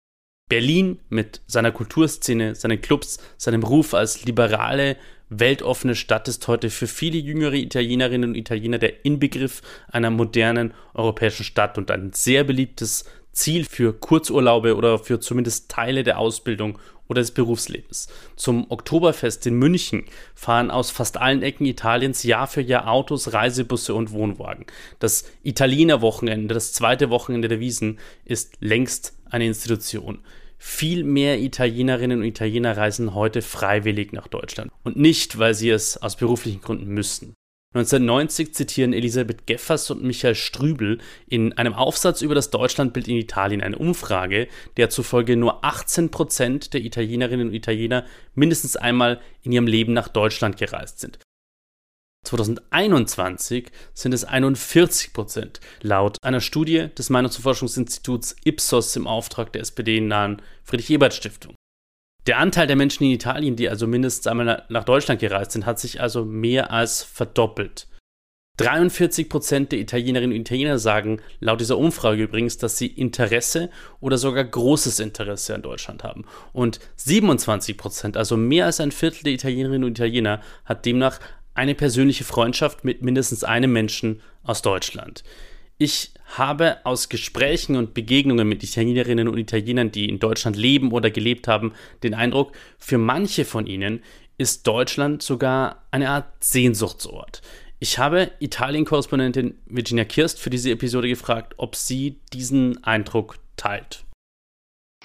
Speaker 1: Berlin mit seiner Kulturszene, seinen Clubs, seinem Ruf als liberale, weltoffene Stadt ist heute für viele jüngere Italienerinnen und Italiener der Inbegriff einer modernen europäischen Stadt und ein sehr beliebtes Ziel für Kurzurlaube oder für zumindest Teile der Ausbildung oder des Berufslebens. Zum Oktoberfest in München fahren aus fast allen Ecken Italiens Jahr für Jahr Autos, Reisebusse und Wohnwagen. Das Italiener Wochenende, das zweite Wochenende der Wiesen, ist längst eine Institution. Viel mehr Italienerinnen und Italiener reisen heute freiwillig nach Deutschland und nicht, weil sie es aus beruflichen Gründen müssten. 1990 zitieren Elisabeth Geffers und Michael Strübel in einem Aufsatz über das Deutschlandbild in Italien eine Umfrage, der zufolge nur 18 Prozent der Italienerinnen und Italiener mindestens einmal in ihrem Leben nach Deutschland gereist sind. 2021 sind es 41 Prozent, laut einer Studie des Meinungsforschungsinstituts Ipsos im Auftrag der SPD-nahen Friedrich-Ebert-Stiftung. Der Anteil der Menschen in Italien, die also mindestens einmal nach Deutschland gereist sind, hat sich also mehr als verdoppelt. 43 Prozent der Italienerinnen und Italiener sagen laut dieser Umfrage übrigens, dass sie Interesse oder sogar großes Interesse an Deutschland haben. Und 27 Prozent, also mehr als ein Viertel der Italienerinnen und Italiener, hat demnach eine persönliche Freundschaft mit mindestens einem Menschen aus Deutschland. Ich habe aus Gesprächen und Begegnungen mit Italienerinnen und Italienern, die in Deutschland leben oder gelebt haben, den Eindruck, für manche von ihnen ist Deutschland sogar eine Art Sehnsuchtsort. Ich habe Italien-Korrespondentin Virginia Kirst für diese Episode gefragt, ob sie diesen Eindruck teilt.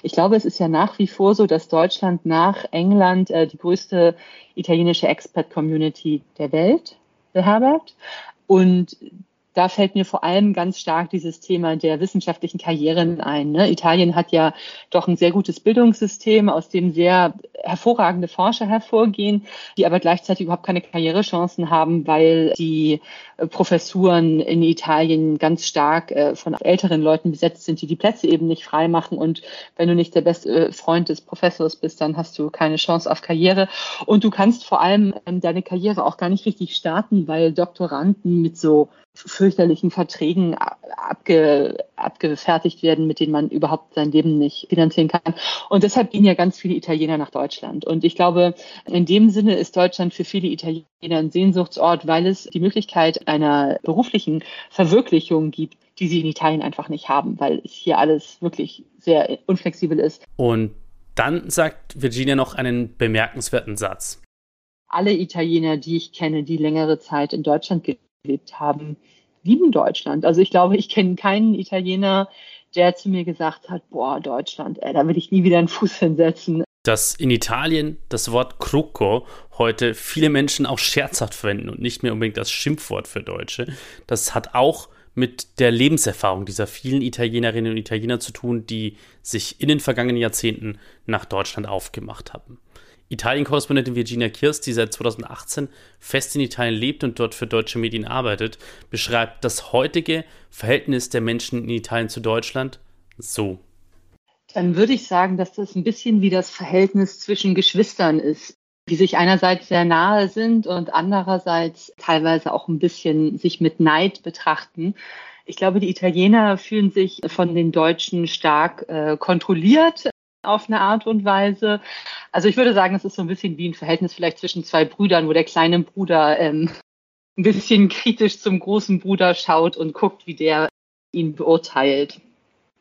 Speaker 7: Ich glaube, es ist ja nach wie vor so, dass Deutschland nach England äh, die größte italienische Expat-Community der Welt beherbergt. Und da fällt mir vor allem ganz stark dieses Thema der wissenschaftlichen Karrieren ein. Ne? Italien hat ja doch ein sehr gutes Bildungssystem, aus dem sehr hervorragende Forscher hervorgehen, die aber gleichzeitig überhaupt keine Karrierechancen haben, weil die äh, Professuren in Italien ganz stark äh, von älteren Leuten besetzt sind, die die Plätze eben nicht frei machen. Und wenn du nicht der beste äh, Freund des Professors bist, dann hast du keine Chance auf Karriere. Und du kannst vor allem ähm, deine Karriere auch gar nicht richtig starten, weil Doktoranden mit so fürchterlichen Verträgen abge, abgefertigt werden, mit denen man überhaupt sein Leben nicht finanzieren kann. Und deshalb gehen ja ganz viele Italiener nach Deutschland. Und ich glaube, in dem Sinne ist Deutschland für viele Italiener ein Sehnsuchtsort, weil es die Möglichkeit einer beruflichen Verwirklichung gibt, die sie in Italien einfach nicht haben, weil es hier alles wirklich sehr unflexibel ist.
Speaker 1: Und dann sagt Virginia noch einen bemerkenswerten Satz.
Speaker 7: Alle Italiener, die ich kenne, die längere Zeit in Deutschland gelebt haben, lieben Deutschland. Also ich glaube, ich kenne keinen Italiener, der zu mir gesagt hat, boah, Deutschland, ey, da will ich nie wieder einen Fuß hinsetzen.
Speaker 1: Dass in Italien das Wort Crucco heute viele Menschen auch scherzhaft verwenden und nicht mehr unbedingt das Schimpfwort für Deutsche, das hat auch mit der Lebenserfahrung dieser vielen Italienerinnen und Italiener zu tun, die sich in den vergangenen Jahrzehnten nach Deutschland aufgemacht haben. Italien-Korrespondentin Virginia Kirst, die seit 2018 fest in Italien lebt und dort für deutsche Medien arbeitet, beschreibt das heutige Verhältnis der Menschen in Italien zu Deutschland so.
Speaker 7: Dann würde ich sagen, dass das ein bisschen wie das Verhältnis zwischen Geschwistern ist, die sich einerseits sehr nahe sind und andererseits teilweise auch ein bisschen sich mit Neid betrachten. Ich glaube, die Italiener fühlen sich von den Deutschen stark äh, kontrolliert auf eine Art und Weise. Also ich würde sagen, es ist so ein bisschen wie ein Verhältnis vielleicht zwischen zwei Brüdern, wo der kleine Bruder ähm, ein bisschen kritisch zum großen Bruder schaut und guckt, wie der ihn beurteilt.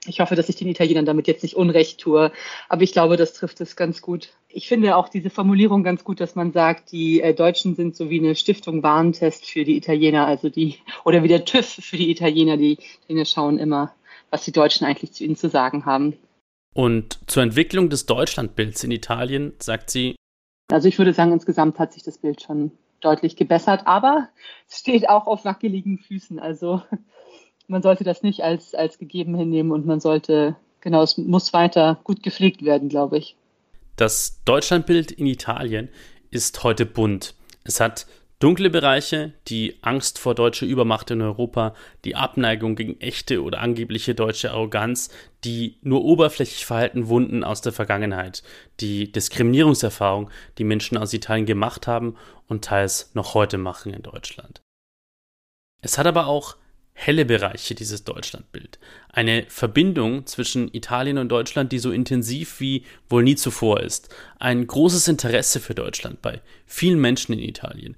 Speaker 7: Ich hoffe, dass ich den Italienern damit jetzt nicht Unrecht tue, aber ich glaube, das trifft es ganz gut. Ich finde auch diese Formulierung ganz gut, dass man sagt, die äh, Deutschen sind so wie eine Stiftung Warentest für die Italiener, also die, oder wie der TÜV für die Italiener, die Italiener schauen immer, was die Deutschen eigentlich zu ihnen zu sagen haben.
Speaker 1: Und zur Entwicklung des Deutschlandbilds in Italien sagt sie.
Speaker 7: Also ich würde sagen, insgesamt hat sich das Bild schon deutlich gebessert, aber es steht auch auf wackeligen Füßen. Also man sollte das nicht als, als gegeben hinnehmen und man sollte, genau, es muss weiter gut gepflegt werden, glaube ich.
Speaker 1: Das Deutschlandbild in Italien ist heute bunt. Es hat Dunkle Bereiche, die Angst vor deutscher Übermacht in Europa, die Abneigung gegen echte oder angebliche deutsche Arroganz, die nur oberflächlich verhalten Wunden aus der Vergangenheit, die Diskriminierungserfahrung, die Menschen aus Italien gemacht haben und teils noch heute machen in Deutschland. Es hat aber auch helle Bereiche, dieses Deutschlandbild. Eine Verbindung zwischen Italien und Deutschland, die so intensiv wie wohl nie zuvor ist. Ein großes Interesse für Deutschland bei vielen Menschen in Italien.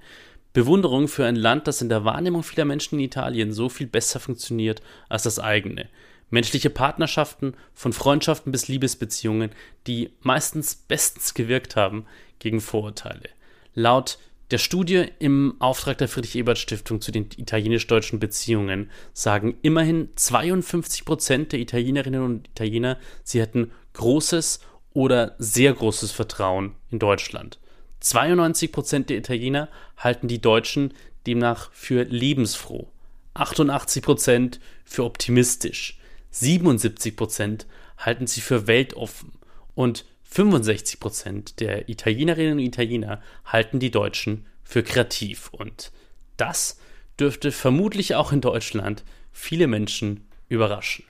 Speaker 1: Bewunderung für ein Land, das in der Wahrnehmung vieler Menschen in Italien so viel besser funktioniert als das eigene. Menschliche Partnerschaften, von Freundschaften bis Liebesbeziehungen, die meistens bestens gewirkt haben gegen Vorurteile. Laut der Studie im Auftrag der Friedrich-Ebert-Stiftung zu den italienisch-deutschen Beziehungen sagen immerhin 52 Prozent der Italienerinnen und Italiener, sie hätten großes oder sehr großes Vertrauen in Deutschland. 92 Prozent der Italiener halten die Deutschen demnach für lebensfroh, 88 Prozent für optimistisch, 77 Prozent halten sie für weltoffen und 65 Prozent der Italienerinnen und Italiener halten die Deutschen für kreativ. Und das dürfte vermutlich auch in Deutschland viele Menschen überraschen.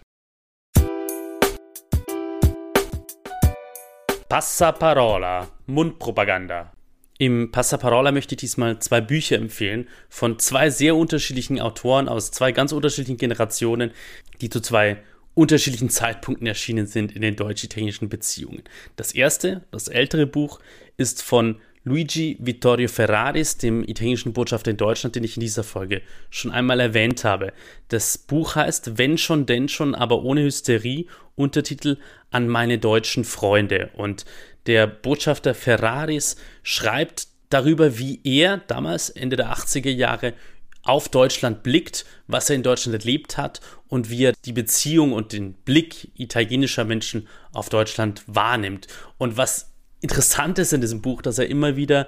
Speaker 1: Passaparola, Mundpropaganda. Im Passaparola möchte ich diesmal zwei Bücher empfehlen von zwei sehr unterschiedlichen Autoren aus zwei ganz unterschiedlichen Generationen, die zu zwei unterschiedlichen Zeitpunkten erschienen sind in den deutsch-italienischen Beziehungen. Das erste, das ältere Buch, ist von Luigi Vittorio Ferraris, dem italienischen Botschafter in Deutschland, den ich in dieser Folge schon einmal erwähnt habe. Das Buch heißt Wenn schon, denn schon, aber ohne Hysterie, Untertitel An meine deutschen Freunde. Und der Botschafter Ferraris schreibt darüber, wie er damals Ende der 80er Jahre auf Deutschland blickt, was er in Deutschland erlebt hat und wie er die Beziehung und den Blick italienischer Menschen auf Deutschland wahrnimmt. Und was interessant ist in diesem Buch, dass er immer wieder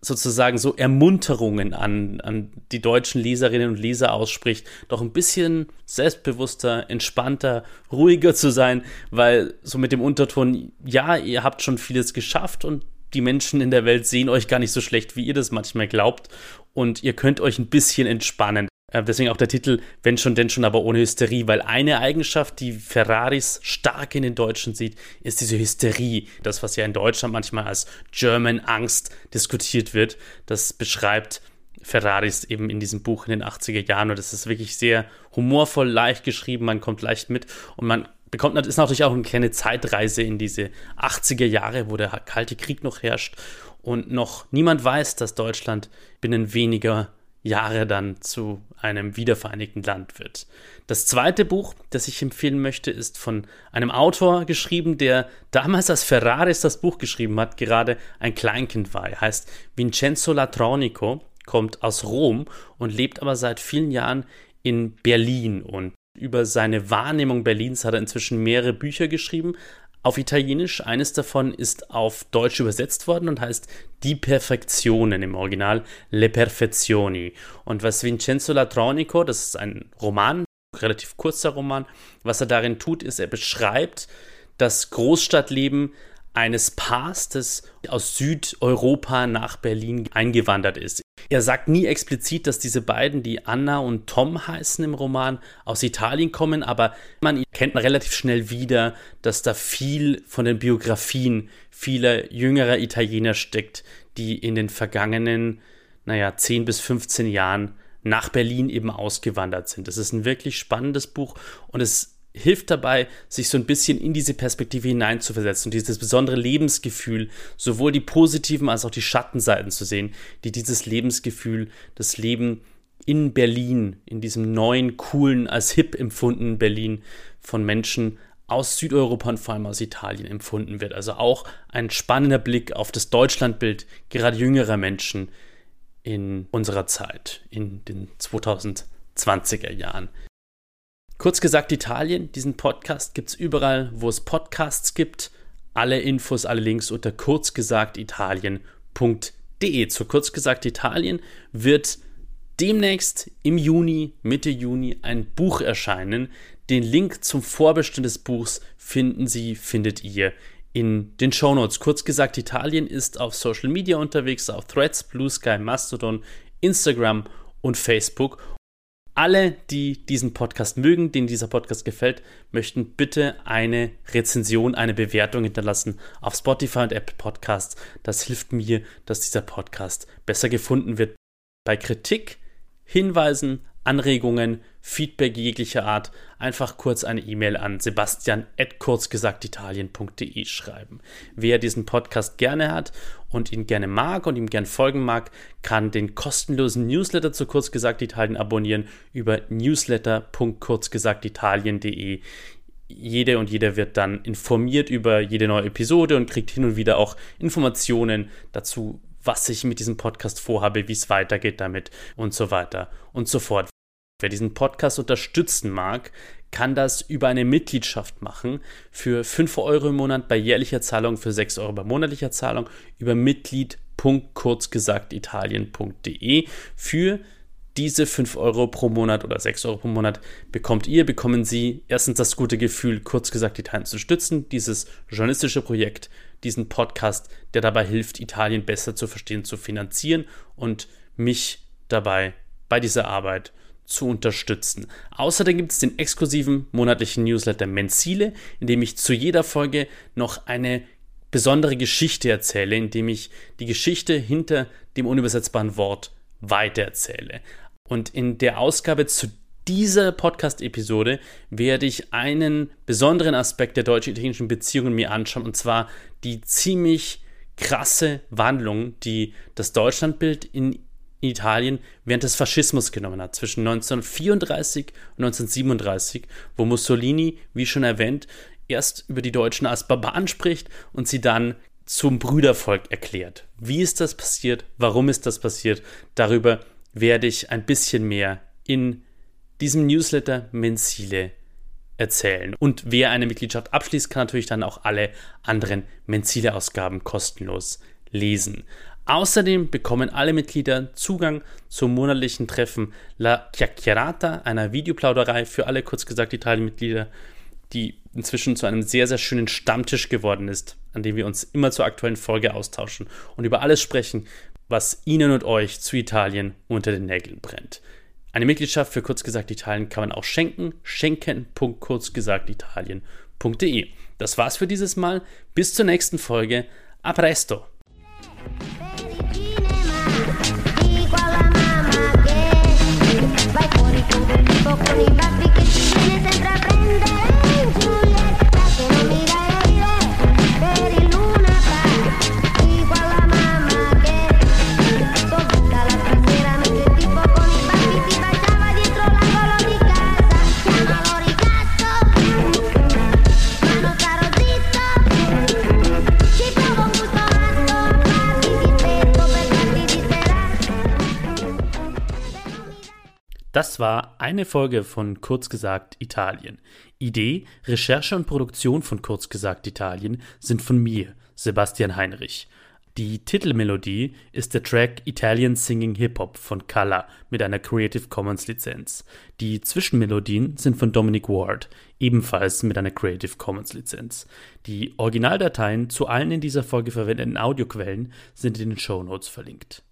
Speaker 1: sozusagen so Ermunterungen an, an die deutschen Leserinnen und Leser ausspricht, doch ein bisschen selbstbewusster, entspannter, ruhiger zu sein, weil so mit dem Unterton, ja, ihr habt schon vieles geschafft und die Menschen in der Welt sehen euch gar nicht so schlecht, wie ihr das manchmal glaubt. Und ihr könnt euch ein bisschen entspannen. Äh, deswegen auch der Titel, wenn schon, denn schon, aber ohne Hysterie, weil eine Eigenschaft, die Ferraris stark in den Deutschen sieht, ist diese Hysterie. Das, was ja in Deutschland manchmal als German Angst diskutiert wird, das beschreibt Ferraris eben in diesem Buch in den 80er Jahren. Und das ist wirklich sehr humorvoll, leicht geschrieben, man kommt leicht mit. Und man bekommt, ist natürlich auch eine kleine Zeitreise in diese 80er Jahre, wo der Kalte Krieg noch herrscht. Und noch niemand weiß, dass Deutschland binnen weniger Jahre dann zu einem wiedervereinigten Land wird. Das zweite Buch, das ich empfehlen möchte, ist von einem Autor geschrieben, der damals als Ferraris das Buch geschrieben hat, gerade ein Kleinkind war. Er heißt Vincenzo Latronico, kommt aus Rom und lebt aber seit vielen Jahren in Berlin und über seine Wahrnehmung Berlins hat er inzwischen mehrere Bücher geschrieben, auf Italienisch. Eines davon ist auf Deutsch übersetzt worden und heißt Die Perfektionen im Original Le Perfezioni. Und was Vincenzo Latronico, das ist ein Roman, relativ kurzer Roman, was er darin tut, ist, er beschreibt das Großstadtleben eines Paars, das aus Südeuropa nach Berlin eingewandert ist. Er sagt nie explizit, dass diese beiden, die Anna und Tom heißen im Roman, aus Italien kommen, aber man kennt relativ schnell wieder, dass da viel von den Biografien vieler jüngerer Italiener steckt, die in den vergangenen, naja, 10 bis 15 Jahren nach Berlin eben ausgewandert sind. Das ist ein wirklich spannendes Buch und es hilft dabei, sich so ein bisschen in diese Perspektive hineinzuversetzen und dieses besondere Lebensgefühl, sowohl die positiven als auch die Schattenseiten zu sehen, die dieses Lebensgefühl, das Leben in Berlin, in diesem neuen, coolen, als hip empfundenen Berlin von Menschen aus Südeuropa und vor allem aus Italien empfunden wird. Also auch ein spannender Blick auf das Deutschlandbild gerade jüngerer Menschen in unserer Zeit, in den 2020er Jahren. Kurz gesagt, Italien, diesen Podcast gibt es überall, wo es Podcasts gibt. Alle Infos, alle Links unter kurzgesagtitalien.de. Zu Kurzgesagt Italien wird demnächst im Juni, Mitte Juni, ein Buch erscheinen. Den Link zum Vorbestellen des Buchs finden Sie, findet ihr in den Shownotes. Kurz gesagt, Italien ist auf Social Media unterwegs, auf Threads, Blue Sky, Mastodon, Instagram und Facebook alle, die diesen Podcast mögen, denen dieser Podcast gefällt, möchten bitte eine Rezension, eine Bewertung hinterlassen auf Spotify und Apple Podcasts. Das hilft mir, dass dieser Podcast besser gefunden wird. Bei Kritik, Hinweisen, Anregungen Feedback jeglicher Art, einfach kurz eine E-Mail an sebastian.kurzgesagtitalien.de schreiben. Wer diesen Podcast gerne hat und ihn gerne mag und ihm gern folgen mag, kann den kostenlosen Newsletter zu Kurzgesagt Italien abonnieren über newsletter.kurzgesagtitalien.de jede und jeder wird dann informiert über jede neue Episode und kriegt hin und wieder auch Informationen dazu, was ich mit diesem Podcast vorhabe, wie es weitergeht damit und so weiter und so fort. Wer diesen Podcast unterstützen mag, kann das über eine Mitgliedschaft machen für 5 Euro im Monat bei jährlicher Zahlung, für 6 Euro bei monatlicher Zahlung über mitglied.kurzgesagtitalien.de für diese 5 Euro pro Monat oder 6 Euro pro Monat bekommt ihr, bekommen Sie erstens das gute Gefühl, kurz gesagt Italien zu stützen, dieses journalistische Projekt, diesen Podcast, der dabei hilft, Italien besser zu verstehen, zu finanzieren und mich dabei bei dieser Arbeit zu unterstützen. Außerdem gibt es den exklusiven monatlichen Newsletter Menzile, in dem ich zu jeder Folge noch eine besondere Geschichte erzähle, indem ich die Geschichte hinter dem unübersetzbaren Wort weitererzähle. Und in der Ausgabe zu dieser Podcast-Episode werde ich einen besonderen Aspekt der deutsch-italienischen Beziehungen mir anschauen, und zwar die ziemlich krasse Wandlung, die das Deutschlandbild in Italien während des Faschismus genommen hat, zwischen 1934 und 1937, wo Mussolini, wie schon erwähnt, erst über die Deutschen als Barbaren spricht und sie dann zum Brüdervolk erklärt. Wie ist das passiert? Warum ist das passiert? Darüber werde ich ein bisschen mehr in diesem Newsletter Menzile erzählen. Und wer eine Mitgliedschaft abschließt, kann natürlich dann auch alle anderen Menzile-Ausgaben kostenlos lesen. Außerdem bekommen alle Mitglieder Zugang zum monatlichen Treffen La Chiacchierata, einer Videoplauderei für alle kurz gesagt Italien-Mitglieder, die inzwischen zu einem sehr, sehr schönen Stammtisch geworden ist, an dem wir uns immer zur aktuellen Folge austauschen und über alles sprechen, was Ihnen und euch zu Italien unter den Nägeln brennt. Eine Mitgliedschaft für kurz gesagt Italien kann man auch schenken. Schenken.kurzgesagtitalien.de. Das war's für dieses Mal. Bis zur nächsten Folge. A presto!
Speaker 8: Igual a mamadeira Vai por e tudo, pouco e vai ficar
Speaker 1: Das war eine Folge von Kurz gesagt Italien. Idee, Recherche und Produktion von Kurz gesagt Italien sind von mir, Sebastian Heinrich. Die Titelmelodie ist der Track Italian Singing Hip Hop von Kala mit einer Creative Commons Lizenz. Die Zwischenmelodien sind von Dominic Ward, ebenfalls mit einer Creative Commons Lizenz. Die Originaldateien zu allen in dieser Folge verwendeten Audioquellen sind in den Show Notes verlinkt.